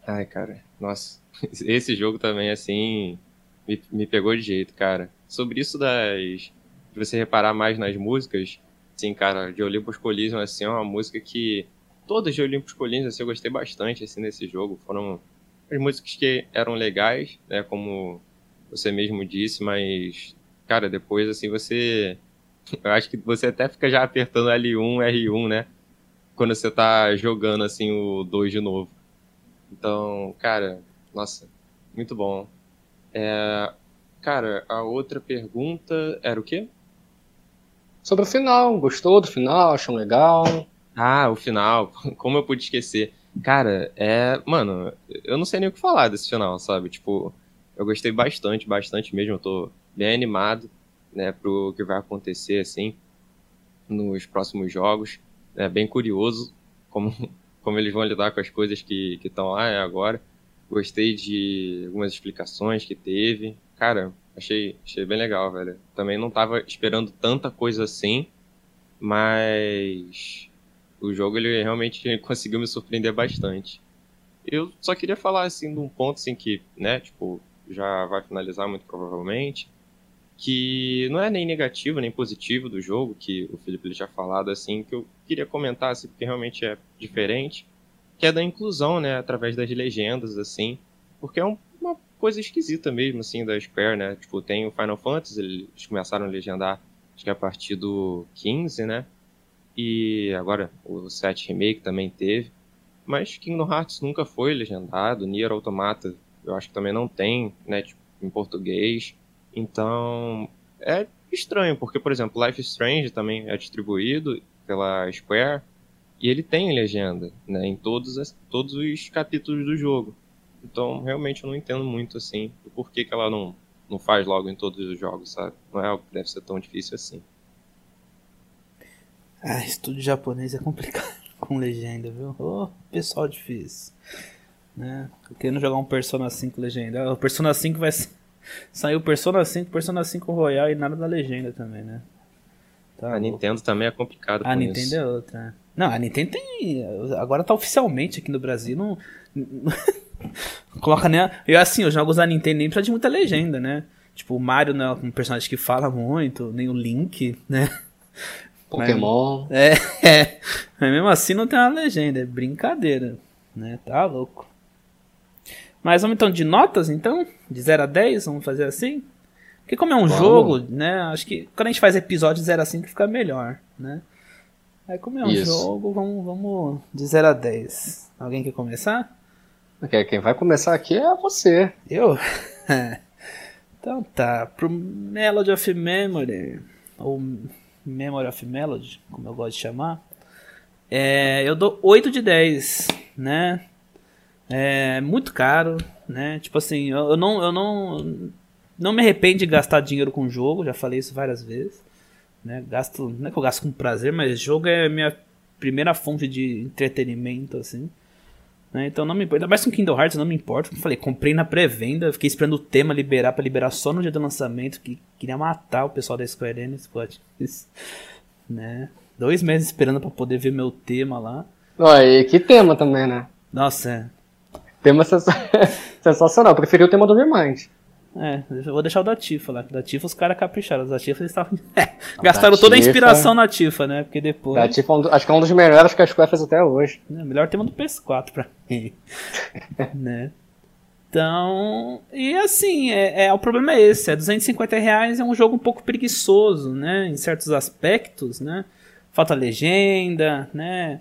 S3: Ai, cara, nossa, esse jogo também, assim, me, me pegou de jeito, cara. Sobre isso das. de você reparar mais nas músicas, assim, cara, de Olympus Coliseum, assim, é uma música que. Todas de Olympus Coliseum, assim, eu gostei bastante, assim, nesse jogo. Foram as músicas que eram legais, né, como você mesmo disse, mas, cara, depois, assim, você. Eu acho que você até fica já apertando L1, R1, né? Quando você tá jogando, assim, o 2 de novo. Então, cara, nossa, muito bom. É, cara, a outra pergunta era o quê?
S2: Sobre o final. Gostou do final? Achou legal?
S3: Ah, o final. Como eu pude esquecer? Cara, é. Mano, eu não sei nem o que falar desse final, sabe? Tipo, eu gostei bastante, bastante mesmo. Eu tô bem animado, né, pro que vai acontecer, assim, nos próximos jogos. É bem curioso como como eles vão lidar com as coisas que estão lá é agora. Gostei de algumas explicações que teve. Cara, achei, achei bem legal, velho. Também não tava esperando tanta coisa assim, mas o jogo ele realmente conseguiu me surpreender bastante. Eu só queria falar assim de um ponto assim que, né, tipo, já vai finalizar muito provavelmente, que não é nem negativo nem positivo do jogo, que o Felipe já falado assim, que eu queria comentar assim, porque realmente é diferente, que é da inclusão, né, através das legendas assim, porque é um, uma coisa esquisita mesmo assim da Square, né? Tipo, tem o Final Fantasy, eles começaram a legendar acho que a partir do 15, né? E agora o 7 Remake também teve. Mas Kingdom Hearts nunca foi legendado, Nier Automata eu acho que também não tem, né, tipo, em português. Então, é estranho, porque, por exemplo, Life Strange também é distribuído pela Square e ele tem legenda, né, em todos, as, todos os capítulos do jogo. Então, realmente eu não entendo muito, assim, o porquê que ela não, não faz logo em todos os jogos, sabe? Não é algo que deve ser tão difícil assim.
S1: Ah, estúdio japonês é complicado com legenda, viu? Ô, oh, pessoal difícil. Né? Querendo jogar um Persona 5 legenda. O Persona 5 vai sair o Persona 5, Persona 5 Royal e nada da legenda também, né?
S3: Tá a louco. Nintendo também é complicado
S1: A Nintendo isso. é outra. Não, a Nintendo tem. Agora tá oficialmente aqui no Brasil. Não. coloca nem. Eu assim, os jogos da Nintendo nem precisa de muita legenda, né? Tipo, o Mario não é um personagem que fala muito, nem o Link, né?
S2: Pokémon.
S1: Mas, é, é. Mas mesmo assim não tem uma legenda, é brincadeira, né? Tá louco. Mas vamos então de notas, então? De 0 a 10, vamos fazer assim? Porque como é um vamos. jogo, né? Acho que quando a gente faz episódio de 0 a 5 fica melhor, né? Aí como é um Isso. jogo, vamos, vamos de 0 a 10. Alguém quer começar?
S2: Quem vai começar aqui é você.
S1: Eu? então tá, pro Melody of Memory, ou Memory of Melody, como eu gosto de chamar, é, eu dou 8 de 10, né? É muito caro, né? Tipo assim, eu, eu não, eu não, não me arrependo de gastar dinheiro com jogo, já falei isso várias vezes. Né? Gasto, não é que eu gasto com prazer, mas jogo é minha primeira fonte de entretenimento, assim. Né? Então não me importa. Ainda mais com Kingdom Hearts, não me importa. Como falei, comprei na pré-venda, fiquei esperando o tema liberar para liberar só no dia do lançamento, que queria matar o pessoal da Square Enix, pode. né? Dois meses esperando para poder ver meu tema lá.
S2: Olha, e que tema também, né?
S1: Nossa, é.
S2: Tema sensacional. Preferi o tema do Remind.
S1: É, eu vou deixar o da Tifa lá. Da Tifa os caras capricharam. Os da Tifa eles estavam. É, gastaram toda a inspiração na Tifa, né? Porque depois.
S2: Da Tifa, é acho que é um dos melhores que a Square fez até hoje.
S1: É, melhor tema do PS4 pra mim. né? Então. E assim, é, é, o problema é esse: é 250 reais é um jogo um pouco preguiçoso, né? Em certos aspectos, né? Falta legenda, né?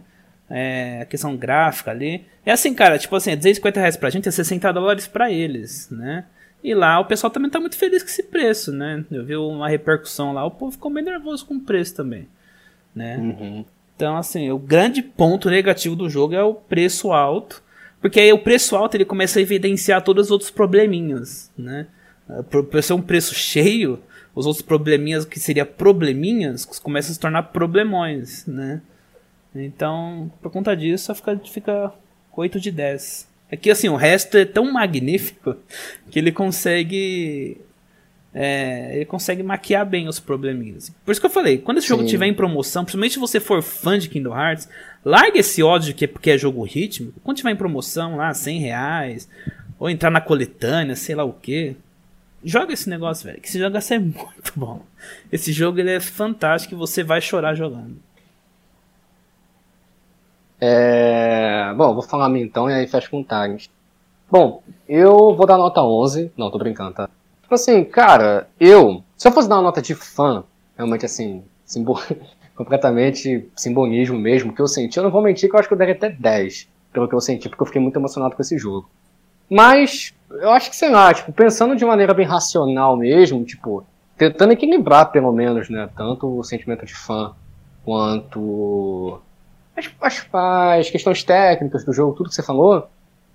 S1: É, a questão gráfica ali. É assim, cara, tipo assim, é 250 reais pra gente, é 60 dólares pra eles, né? E lá o pessoal também tá muito feliz com esse preço, né? Eu vi uma repercussão lá, o povo ficou bem nervoso com o preço também, né? Uhum. Então, assim, o grande ponto negativo do jogo é o preço alto, Porque aí o preço alto ele começa a evidenciar todos os outros probleminhas, né? Por, por ser um preço cheio, os outros probleminhas que seria probleminhas começam a se tornar problemões, né? Então, por conta disso, fica, fica 8 de 10. Aqui, assim, o resto é tão magnífico que ele consegue. É, ele consegue maquiar bem os probleminhas. Por isso que eu falei, quando esse Sim. jogo estiver em promoção, principalmente se você for fã de Kingdom Hearts, larga esse ódio que é porque é jogo rítmico. Quando tiver em promoção lá, 100 reais, ou entrar na coletânea, sei lá o que. Joga esse negócio, velho. Que esse jogo ser muito bom. Esse jogo ele é fantástico e você vai chorar jogando.
S2: É... Bom, vou falar a mim então e aí fecho com tags. Bom, eu vou dar nota 11. Não, tô brincando, tá? Tipo assim, cara, eu. Se eu fosse dar uma nota de fã, realmente assim, simbol... completamente simbolismo mesmo, que eu senti, eu não vou mentir que eu acho que eu daria até 10, pelo que eu senti, porque eu fiquei muito emocionado com esse jogo. Mas, eu acho que, sei lá, tipo, pensando de maneira bem racional mesmo, tipo, tentando equilibrar pelo menos, né, tanto o sentimento de fã quanto as, as, as questões técnicas do jogo, tudo que você falou,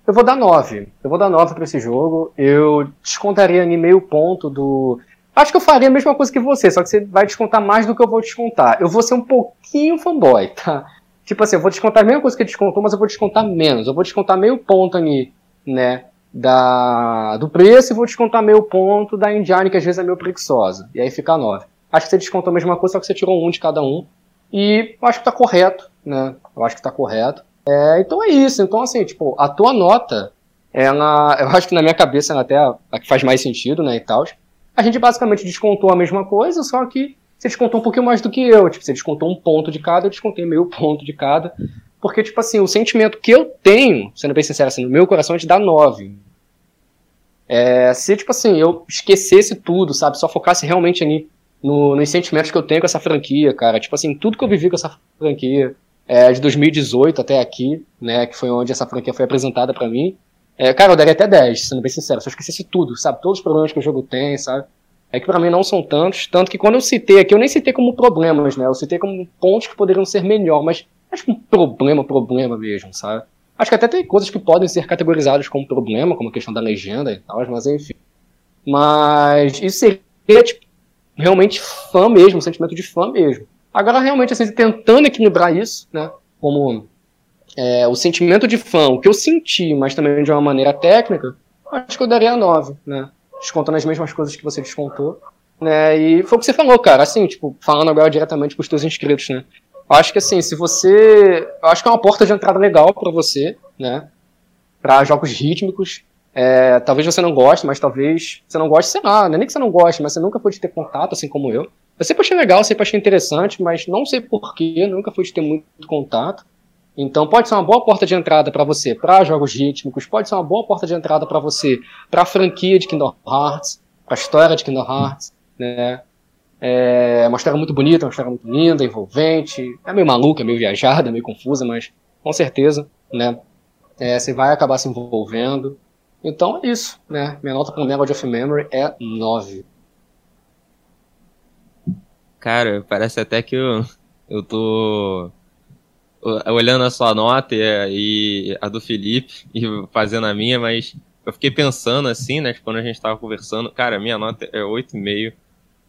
S2: eu vou dar 9. Eu vou dar 9 para esse jogo. Eu descontaria em meio ponto do. Acho que eu faria a mesma coisa que você, só que você vai descontar mais do que eu vou descontar. Eu vou ser um pouquinho fanboy, tá? Tipo assim, eu vou descontar a mesma coisa que descontou, mas eu vou descontar menos. Eu vou descontar meio ponto ali, né? Da, do preço e vou descontar meio ponto da Indiana, que às vezes é meio preguiçosa. E aí fica 9. Acho que você descontou a mesma coisa, só que você tirou um de cada um. E acho que tá correto, né? Eu acho que tá correto. É, então é isso. Então, assim, tipo, a tua nota, ela. Eu acho que na minha cabeça ela até a, que faz mais sentido, né? E tal. A gente basicamente descontou a mesma coisa, só que você descontou um pouquinho mais do que eu. Tipo, você descontou um ponto de cada, eu descontei meio ponto de cada. Porque, tipo assim, o sentimento que eu tenho, sendo bem sincero, assim, no meu coração é de dar 9. É, se, tipo assim, eu esquecesse tudo, sabe? Só focasse realmente ali no, nos sentimentos que eu tenho com essa franquia, cara. Tipo assim, tudo que eu vivi com essa franquia, é, de 2018 até aqui, né, que foi onde essa franquia foi apresentada para mim. É, cara, eu daria até 10, sendo bem sincero, se eu esquecesse tudo, sabe? Todos os problemas que o jogo tem, sabe? É que para mim não são tantos, tanto que quando eu citei aqui, eu nem citei como problemas, né? Eu citei como pontos que poderiam ser melhor, mas acho que um problema, problema mesmo, sabe? Acho que até tem coisas que podem ser categorizadas como problema, como a questão da legenda e tal, mas enfim. Mas isso seria, tipo, realmente fã mesmo, um sentimento de fã mesmo. Agora, realmente, assim, tentando equilibrar isso, né? Como é, o sentimento de fã, o que eu senti, mas também de uma maneira técnica, acho que eu daria 9, né? Descontando as mesmas coisas que você descontou. Né? E foi o que você falou, cara, assim, tipo, falando agora diretamente pros teus inscritos, né? Acho que assim, se você. Acho que é uma porta de entrada legal para você, né? Para jogos rítmicos. É, talvez você não goste, mas talvez você não goste, sei lá, não é nem que você não goste, mas você nunca pôde ter contato, assim como eu. Eu sempre achei legal, sempre achei interessante, mas não sei porquê, nunca fui ter muito contato. Então pode ser uma boa porta de entrada para você para jogos rítmicos, pode ser uma boa porta de entrada para você para a franquia de Kingdom Hearts, para a história de Kingdom Hearts, né? É uma história muito bonita, uma história muito linda, envolvente, é meio maluca, meio viajada, meio confusa, mas com certeza, né? É, você vai acabar se envolvendo. Então é isso, né? Minha nota para o Melody of Memory é 9.
S3: Cara, parece até que eu, eu tô olhando a sua nota e, e, a do Felipe e fazendo a minha, mas eu fiquei pensando assim, né? Quando a gente tava conversando, cara, minha nota é 8,5,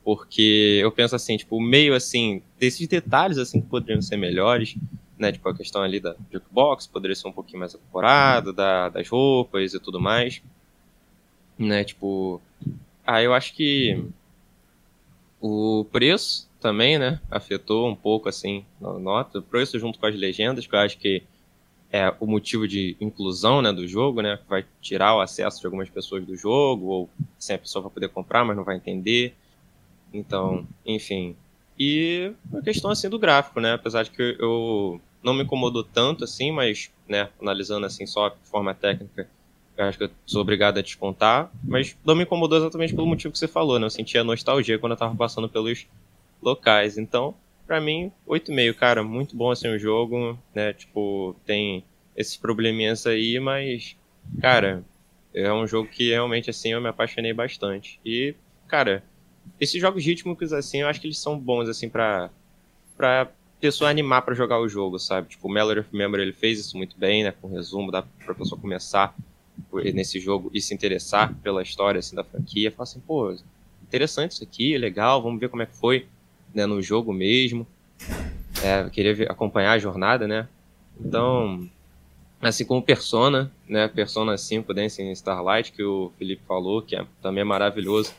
S3: porque eu penso assim, tipo, meio assim, desses detalhes assim que poderiam ser melhores, né? Tipo, a questão ali da jukebox poderia ser um pouquinho mais apurado, da, das roupas e tudo mais. Né? Tipo. Ah, eu acho que o preço também, né? Afetou um pouco, assim, na nota. O preço junto com as legendas, que eu acho que é o motivo de inclusão, né, do jogo, né? Vai tirar o acesso de algumas pessoas do jogo, ou sem assim, a pessoa vai poder comprar, mas não vai entender. Então, enfim, e a questão assim do gráfico, né? Apesar de que eu não me incomodou tanto assim, mas, né, analisando assim só de forma técnica, acho que eu sou obrigado a descontar, mas não me incomodou exatamente pelo motivo que você falou, né? Eu sentia nostalgia quando eu tava passando pelos locais. Então, para mim, 8,5, cara, muito bom assim o jogo, né? Tipo, tem esses probleminhas aí, mas cara, é um jogo que realmente assim eu me apaixonei bastante. E, cara, esses jogos rítmicos, assim, eu acho que eles são bons, assim, pra, pra pessoa animar para jogar o jogo, sabe? Tipo, o Melody of Memory ele fez isso muito bem, né? Com resumo, dá pra pessoa começar nesse jogo e se interessar pela história assim, da franquia. Falar assim, pô, interessante isso aqui, legal, vamos ver como é que foi né, no jogo mesmo. É, queria ver, acompanhar a jornada, né? Então, assim como Persona, né? Persona 5 Dancing Starlight, que o Felipe falou, que é, também é maravilhoso.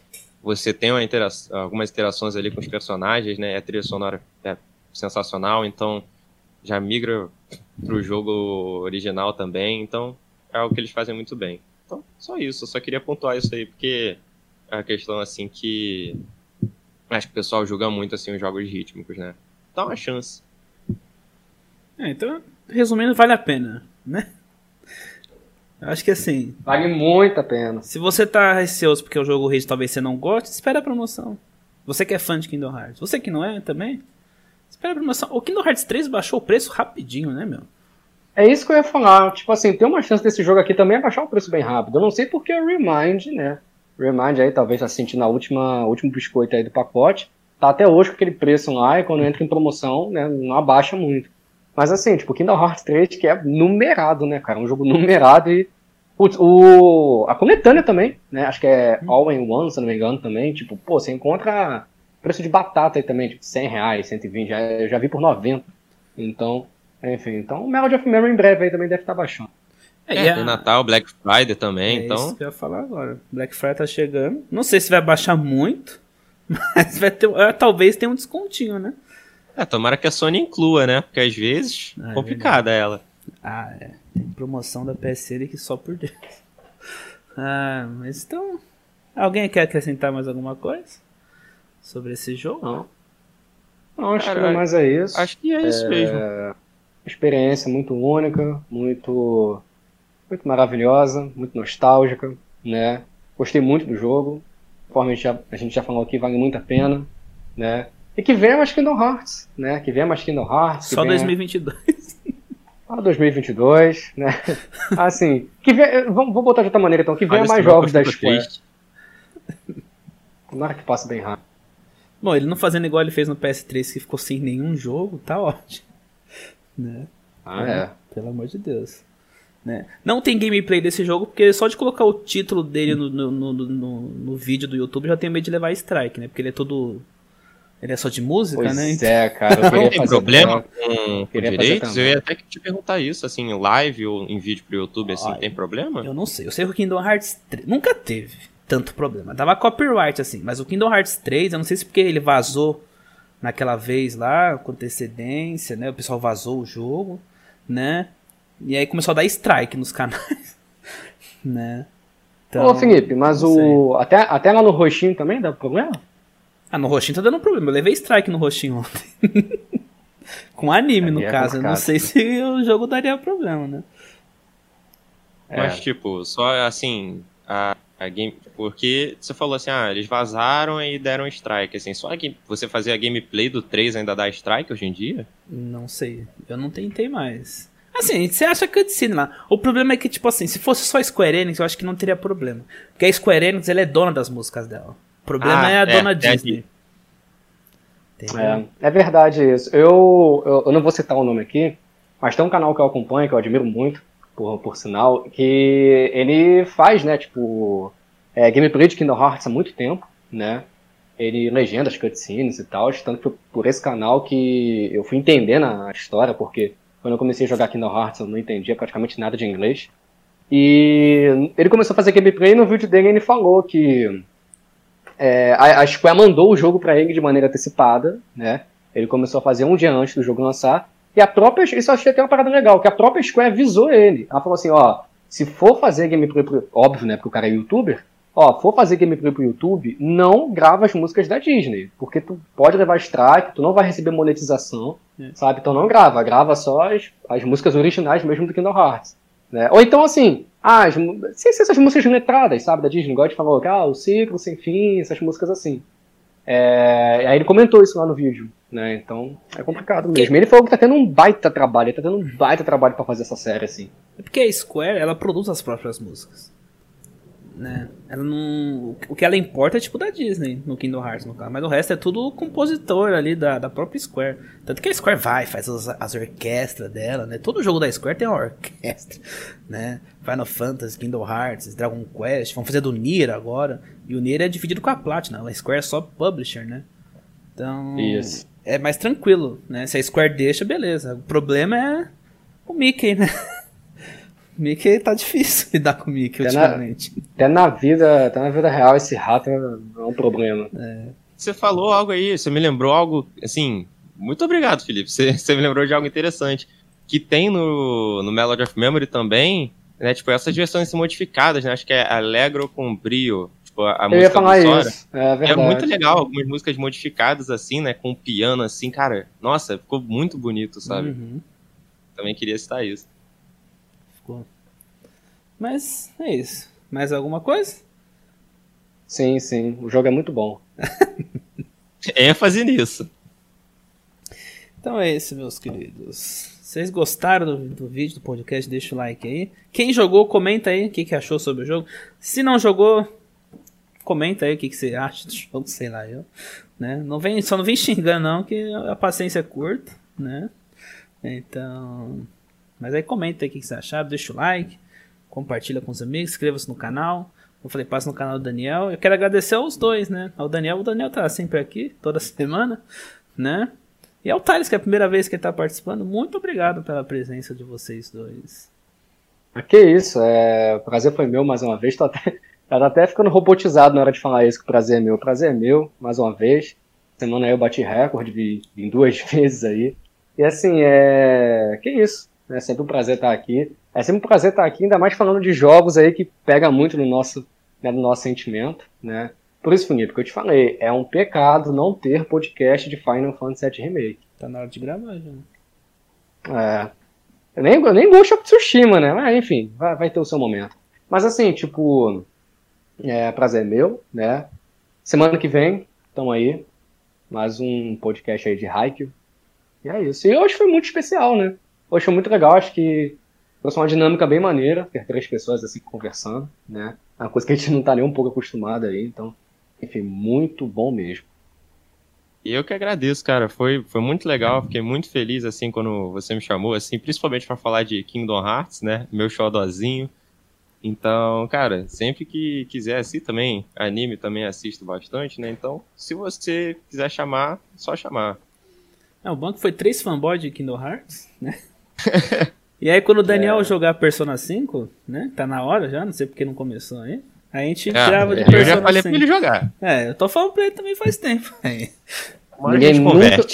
S3: Você tem intera algumas interações ali com os personagens, né? A trilha sonora é sensacional, então já migra pro jogo original também, então é algo que eles fazem muito bem. Então, só isso, eu só queria pontuar isso aí, porque é uma questão assim que acho que o pessoal julga muito assim os jogos rítmicos, né? Dá uma chance.
S1: É, então, resumindo, vale a pena, né? Acho que assim.
S2: Vale muito a pena.
S1: Se você tá receoso porque o jogo Rage talvez você não goste, espera a promoção. Você que é fã de Kingdom Hearts. Você que não é também, espera a promoção. O Kingdom Hearts 3 baixou o preço rapidinho, né, meu?
S2: É isso que eu ia falar. Tipo assim, tem uma chance desse jogo aqui também baixar o preço bem rápido. Eu não sei porque o Remind, né? Remind aí talvez tá sentindo a última, último biscoito aí do pacote. Tá até hoje com aquele preço lá e quando entra em promoção, né, não abaixa muito. Mas assim, tipo, Kingdom Hearts 3 que é numerado, né, cara? Um jogo numerado e. Putz, o, a coletânea também, né? Acho que é All in One, se não me engano, também. Tipo, pô, você encontra preço de batata aí também, tipo, 100 reais, 120, já, eu já vi por 90. Então, enfim, então o Melody of Memory em breve aí também deve estar tá baixando.
S3: É, é a... Natal, Black Friday também,
S1: é
S3: então.
S1: Isso que eu ia falar agora. Black Friday tá chegando. Não sei se vai baixar muito, mas vai ter, é, talvez tenha um descontinho, né?
S3: É, tomara que a Sony inclua, né? Porque às vezes ah, é complicada é ela.
S1: Ah, é. Tem promoção da PSN que só por Deus. Ah, mas então. Alguém quer acrescentar mais alguma coisa sobre esse jogo?
S2: Não. Não, acho Cara, que mais é isso.
S3: Acho que é isso é... mesmo.
S2: Experiência muito única, muito muito maravilhosa, muito nostálgica, né? Gostei muito do jogo. Conforme a gente já, a gente já falou aqui, vale muito a pena, né? E que venha mais Kingdom Hearts, né? Que venha mais Kingdom Hearts.
S1: Só venha... 2022.
S2: Ah, 2022, né? Assim, que venha, vamos, vamos botar de outra maneira então, que venha mais jogos da Square. Tomara que passe bem rápido.
S1: Bom, ele não fazendo igual ele fez no PS3, que ficou sem nenhum jogo, tá ótimo. Né?
S2: Ah, é.
S1: Pelo amor de Deus. Né? Não tem gameplay desse jogo, porque só de colocar o título dele no, no, no, no, no vídeo do YouTube já tenho medo de levar strike, né? Porque ele é todo. Ele é só de música,
S2: pois
S1: né?
S2: É, cara.
S3: não tem problema com, com direitos? Eu ia até te perguntar isso, assim, em live ou em vídeo pro YouTube, assim, Olha, tem problema?
S1: Eu não sei. Eu sei que o Kingdom Hearts 3 nunca teve tanto problema. Dava copyright, assim, mas o Kingdom Hearts 3, eu não sei se porque ele vazou naquela vez lá, com antecedência, né? O pessoal vazou o jogo, né? E aí começou a dar strike nos canais. né?
S2: Então, Ô, Felipe, mas o. Até, até lá no roxinho também dá problema?
S1: Ah, no roxinho tá dando problema. Eu levei strike no roxinho ontem. Com anime, no é caso. Eu não sei se o jogo daria problema, né?
S3: Mas, é. tipo, só assim. A, a game, porque você falou assim, ah, eles vazaram e deram strike, assim, só que você fazer a gameplay do 3 ainda dá strike hoje em dia?
S1: Não sei, eu não tentei mais. Assim, você acha cutscene lá. O problema é que, tipo assim, se fosse só Square Enix, eu acho que não teria problema. Porque a Square Enix, ela é dona das músicas dela. O problema ah, é a é, dona é Disney.
S2: É, é, verdade isso. Eu, eu, eu, não vou citar o nome aqui, mas tem um canal que eu acompanho, que eu admiro muito, por, por sinal, que ele faz, né, tipo, é, gameplay de Kingdom Hearts há muito tempo, né? Ele legenda as cutscenes e tal, tanto por, por esse canal que eu fui entendendo a história, porque quando eu comecei a jogar Kingdom Hearts, eu não entendia praticamente nada de inglês. E ele começou a fazer gameplay e no vídeo dele ele falou que é, a, a Square mandou o jogo para ele de maneira antecipada, né? Ele começou a fazer um dia antes do jogo lançar. E a própria. Isso eu achei até uma parada legal, que a própria Square avisou ele. Ela falou assim: ó, se for fazer gameplay, óbvio, né? Porque o cara é youtuber. Ó, for fazer gameplay pro YouTube, não grava as músicas da Disney. Porque tu pode levar strike, tu não vai receber monetização. É. Sabe? Então não grava, grava só as, as músicas originais mesmo do Kingdom Hearts. Né? Ou então assim, as, sem ser essas músicas letradas, sabe, da Disney, igual gente falou, ah, o ciclo sem fim, essas músicas assim. É, aí ele comentou isso lá no vídeo, né? Então é complicado mesmo. Ele falou que tá tendo um baita trabalho, ele tá tendo um baita trabalho para fazer essa série, assim.
S1: É porque a Square, ela produz as próprias músicas. Né? Ela não. O que ela importa é tipo da Disney no Kingdom Hearts, no caso. Mas o resto é tudo compositor ali da, da própria Square. Tanto que a Square vai, faz as, as orquestras dela, né? Todo jogo da Square tem uma orquestra, né? Final Fantasy, Kingdom Hearts, Dragon Quest, vão fazer do Nier agora. E o Nier é dividido com a Platinum. A Square é só publisher, né? Então. É mais tranquilo, né? Se a Square deixa, beleza. O problema é o Mickey, né? Mickey tá difícil lidar com o Mickey até ultimamente.
S2: Na, até na vida, até na vida real esse rato é um problema.
S3: É. Você falou algo aí, você me lembrou algo, assim, muito obrigado, Felipe. Você, você me lembrou de algo interessante. Que tem no, no Melody of Memory também, né? Tipo, essas versões modificadas, né? Acho que é Alegro com Brio. Tipo, a, a música ia falar Sora. Isso. É, é, muito legal, algumas músicas modificadas, assim, né? Com piano, assim, cara. Nossa, ficou muito bonito, sabe? Uhum. Também queria citar isso.
S1: Mas é isso. Mais alguma coisa?
S2: Sim, sim. O jogo é muito bom.
S3: ênfase nisso.
S1: Então é isso, meus queridos. Vocês gostaram do, do, vídeo, do podcast? Deixa o like aí. Quem jogou, comenta aí o que, que achou sobre o jogo. Se não jogou, comenta aí o que, que você acha do jogo, sei lá eu. Né? Não vem, só não vem xingando não, que a paciência é curta, né? Então... Mas aí comenta aí o que, você achou, deixa o like compartilha com os amigos, inscreva-se no canal. Eu falei, passa no canal do Daniel. Eu quero agradecer aos dois, né? Ao Daniel, o Daniel tá sempre aqui, toda semana, né? E ao Thales, que é a primeira vez que ele tá participando. Muito obrigado pela presença de vocês dois.
S2: Ah, que isso, é... o prazer foi meu mais uma vez. Tô até, até ficando robotizado na hora de falar isso, que o prazer é meu. O prazer é meu, mais uma vez. Semana aí eu bati recorde em duas vezes aí. E assim, é. Que isso. É sempre um prazer estar aqui. É sempre um prazer estar aqui, ainda mais falando de jogos aí que pega muito no nosso, né, no nosso sentimento, né? Por isso, Felipe, que eu te falei, é um pecado não ter podcast de Final Fantasy VII Remake.
S1: Tá na hora de gravar já.
S2: É. Eu nem, eu nem gosto de Tsushima, né? Mas enfim, vai, vai ter o seu momento. Mas assim, tipo, é prazer meu, né? Semana que vem, tamo aí. Mais um podcast aí de Haikyuu. E é isso. E hoje foi muito especial, né? Foi muito legal, acho que Trouxe uma dinâmica bem maneira, ter três pessoas assim conversando, né? É uma coisa que a gente não tá nem um pouco acostumado aí, então, enfim, muito bom mesmo.
S3: E eu que agradeço, cara. Foi, foi muito legal. Fiquei muito feliz, assim, quando você me chamou, assim, principalmente para falar de Kingdom Hearts, né? Meu xodózinho. Então, cara, sempre que quiser assim também, anime também assisto bastante, né? Então, se você quiser chamar, só chamar.
S1: É, o banco foi três fanboys de Kingdom Hearts, né? E aí quando o Daniel é. jogar Persona 5, né? Tá na hora já, não sei porque não começou aí. A gente é, grava de Persona 5. Eu já falei 5.
S3: pra ele jogar.
S1: É, eu tô falando pra ele também faz tempo. Aí.
S2: Ninguém nunca,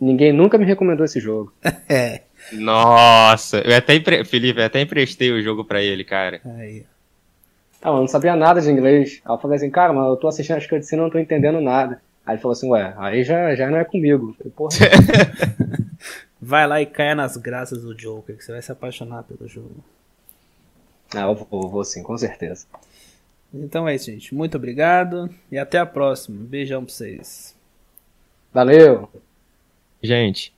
S2: ninguém nunca me recomendou esse jogo.
S1: é.
S3: Nossa, eu até empre... Felipe, eu até emprestei o jogo pra ele, cara.
S1: Aí.
S2: Ah, eu não sabia nada de inglês. Eu falei assim, cara, mas eu tô assistindo as cutscenes e não tô entendendo nada. Aí ele falou assim, ué, aí já, já não é comigo. falei, porra.
S1: Vai lá e caia nas graças do Joker, que você vai se apaixonar pelo jogo.
S2: Ah, eu vou, vou sim, com certeza.
S1: Então é isso, gente. Muito obrigado e até a próxima. Beijão pra vocês.
S2: Valeu!
S3: Gente,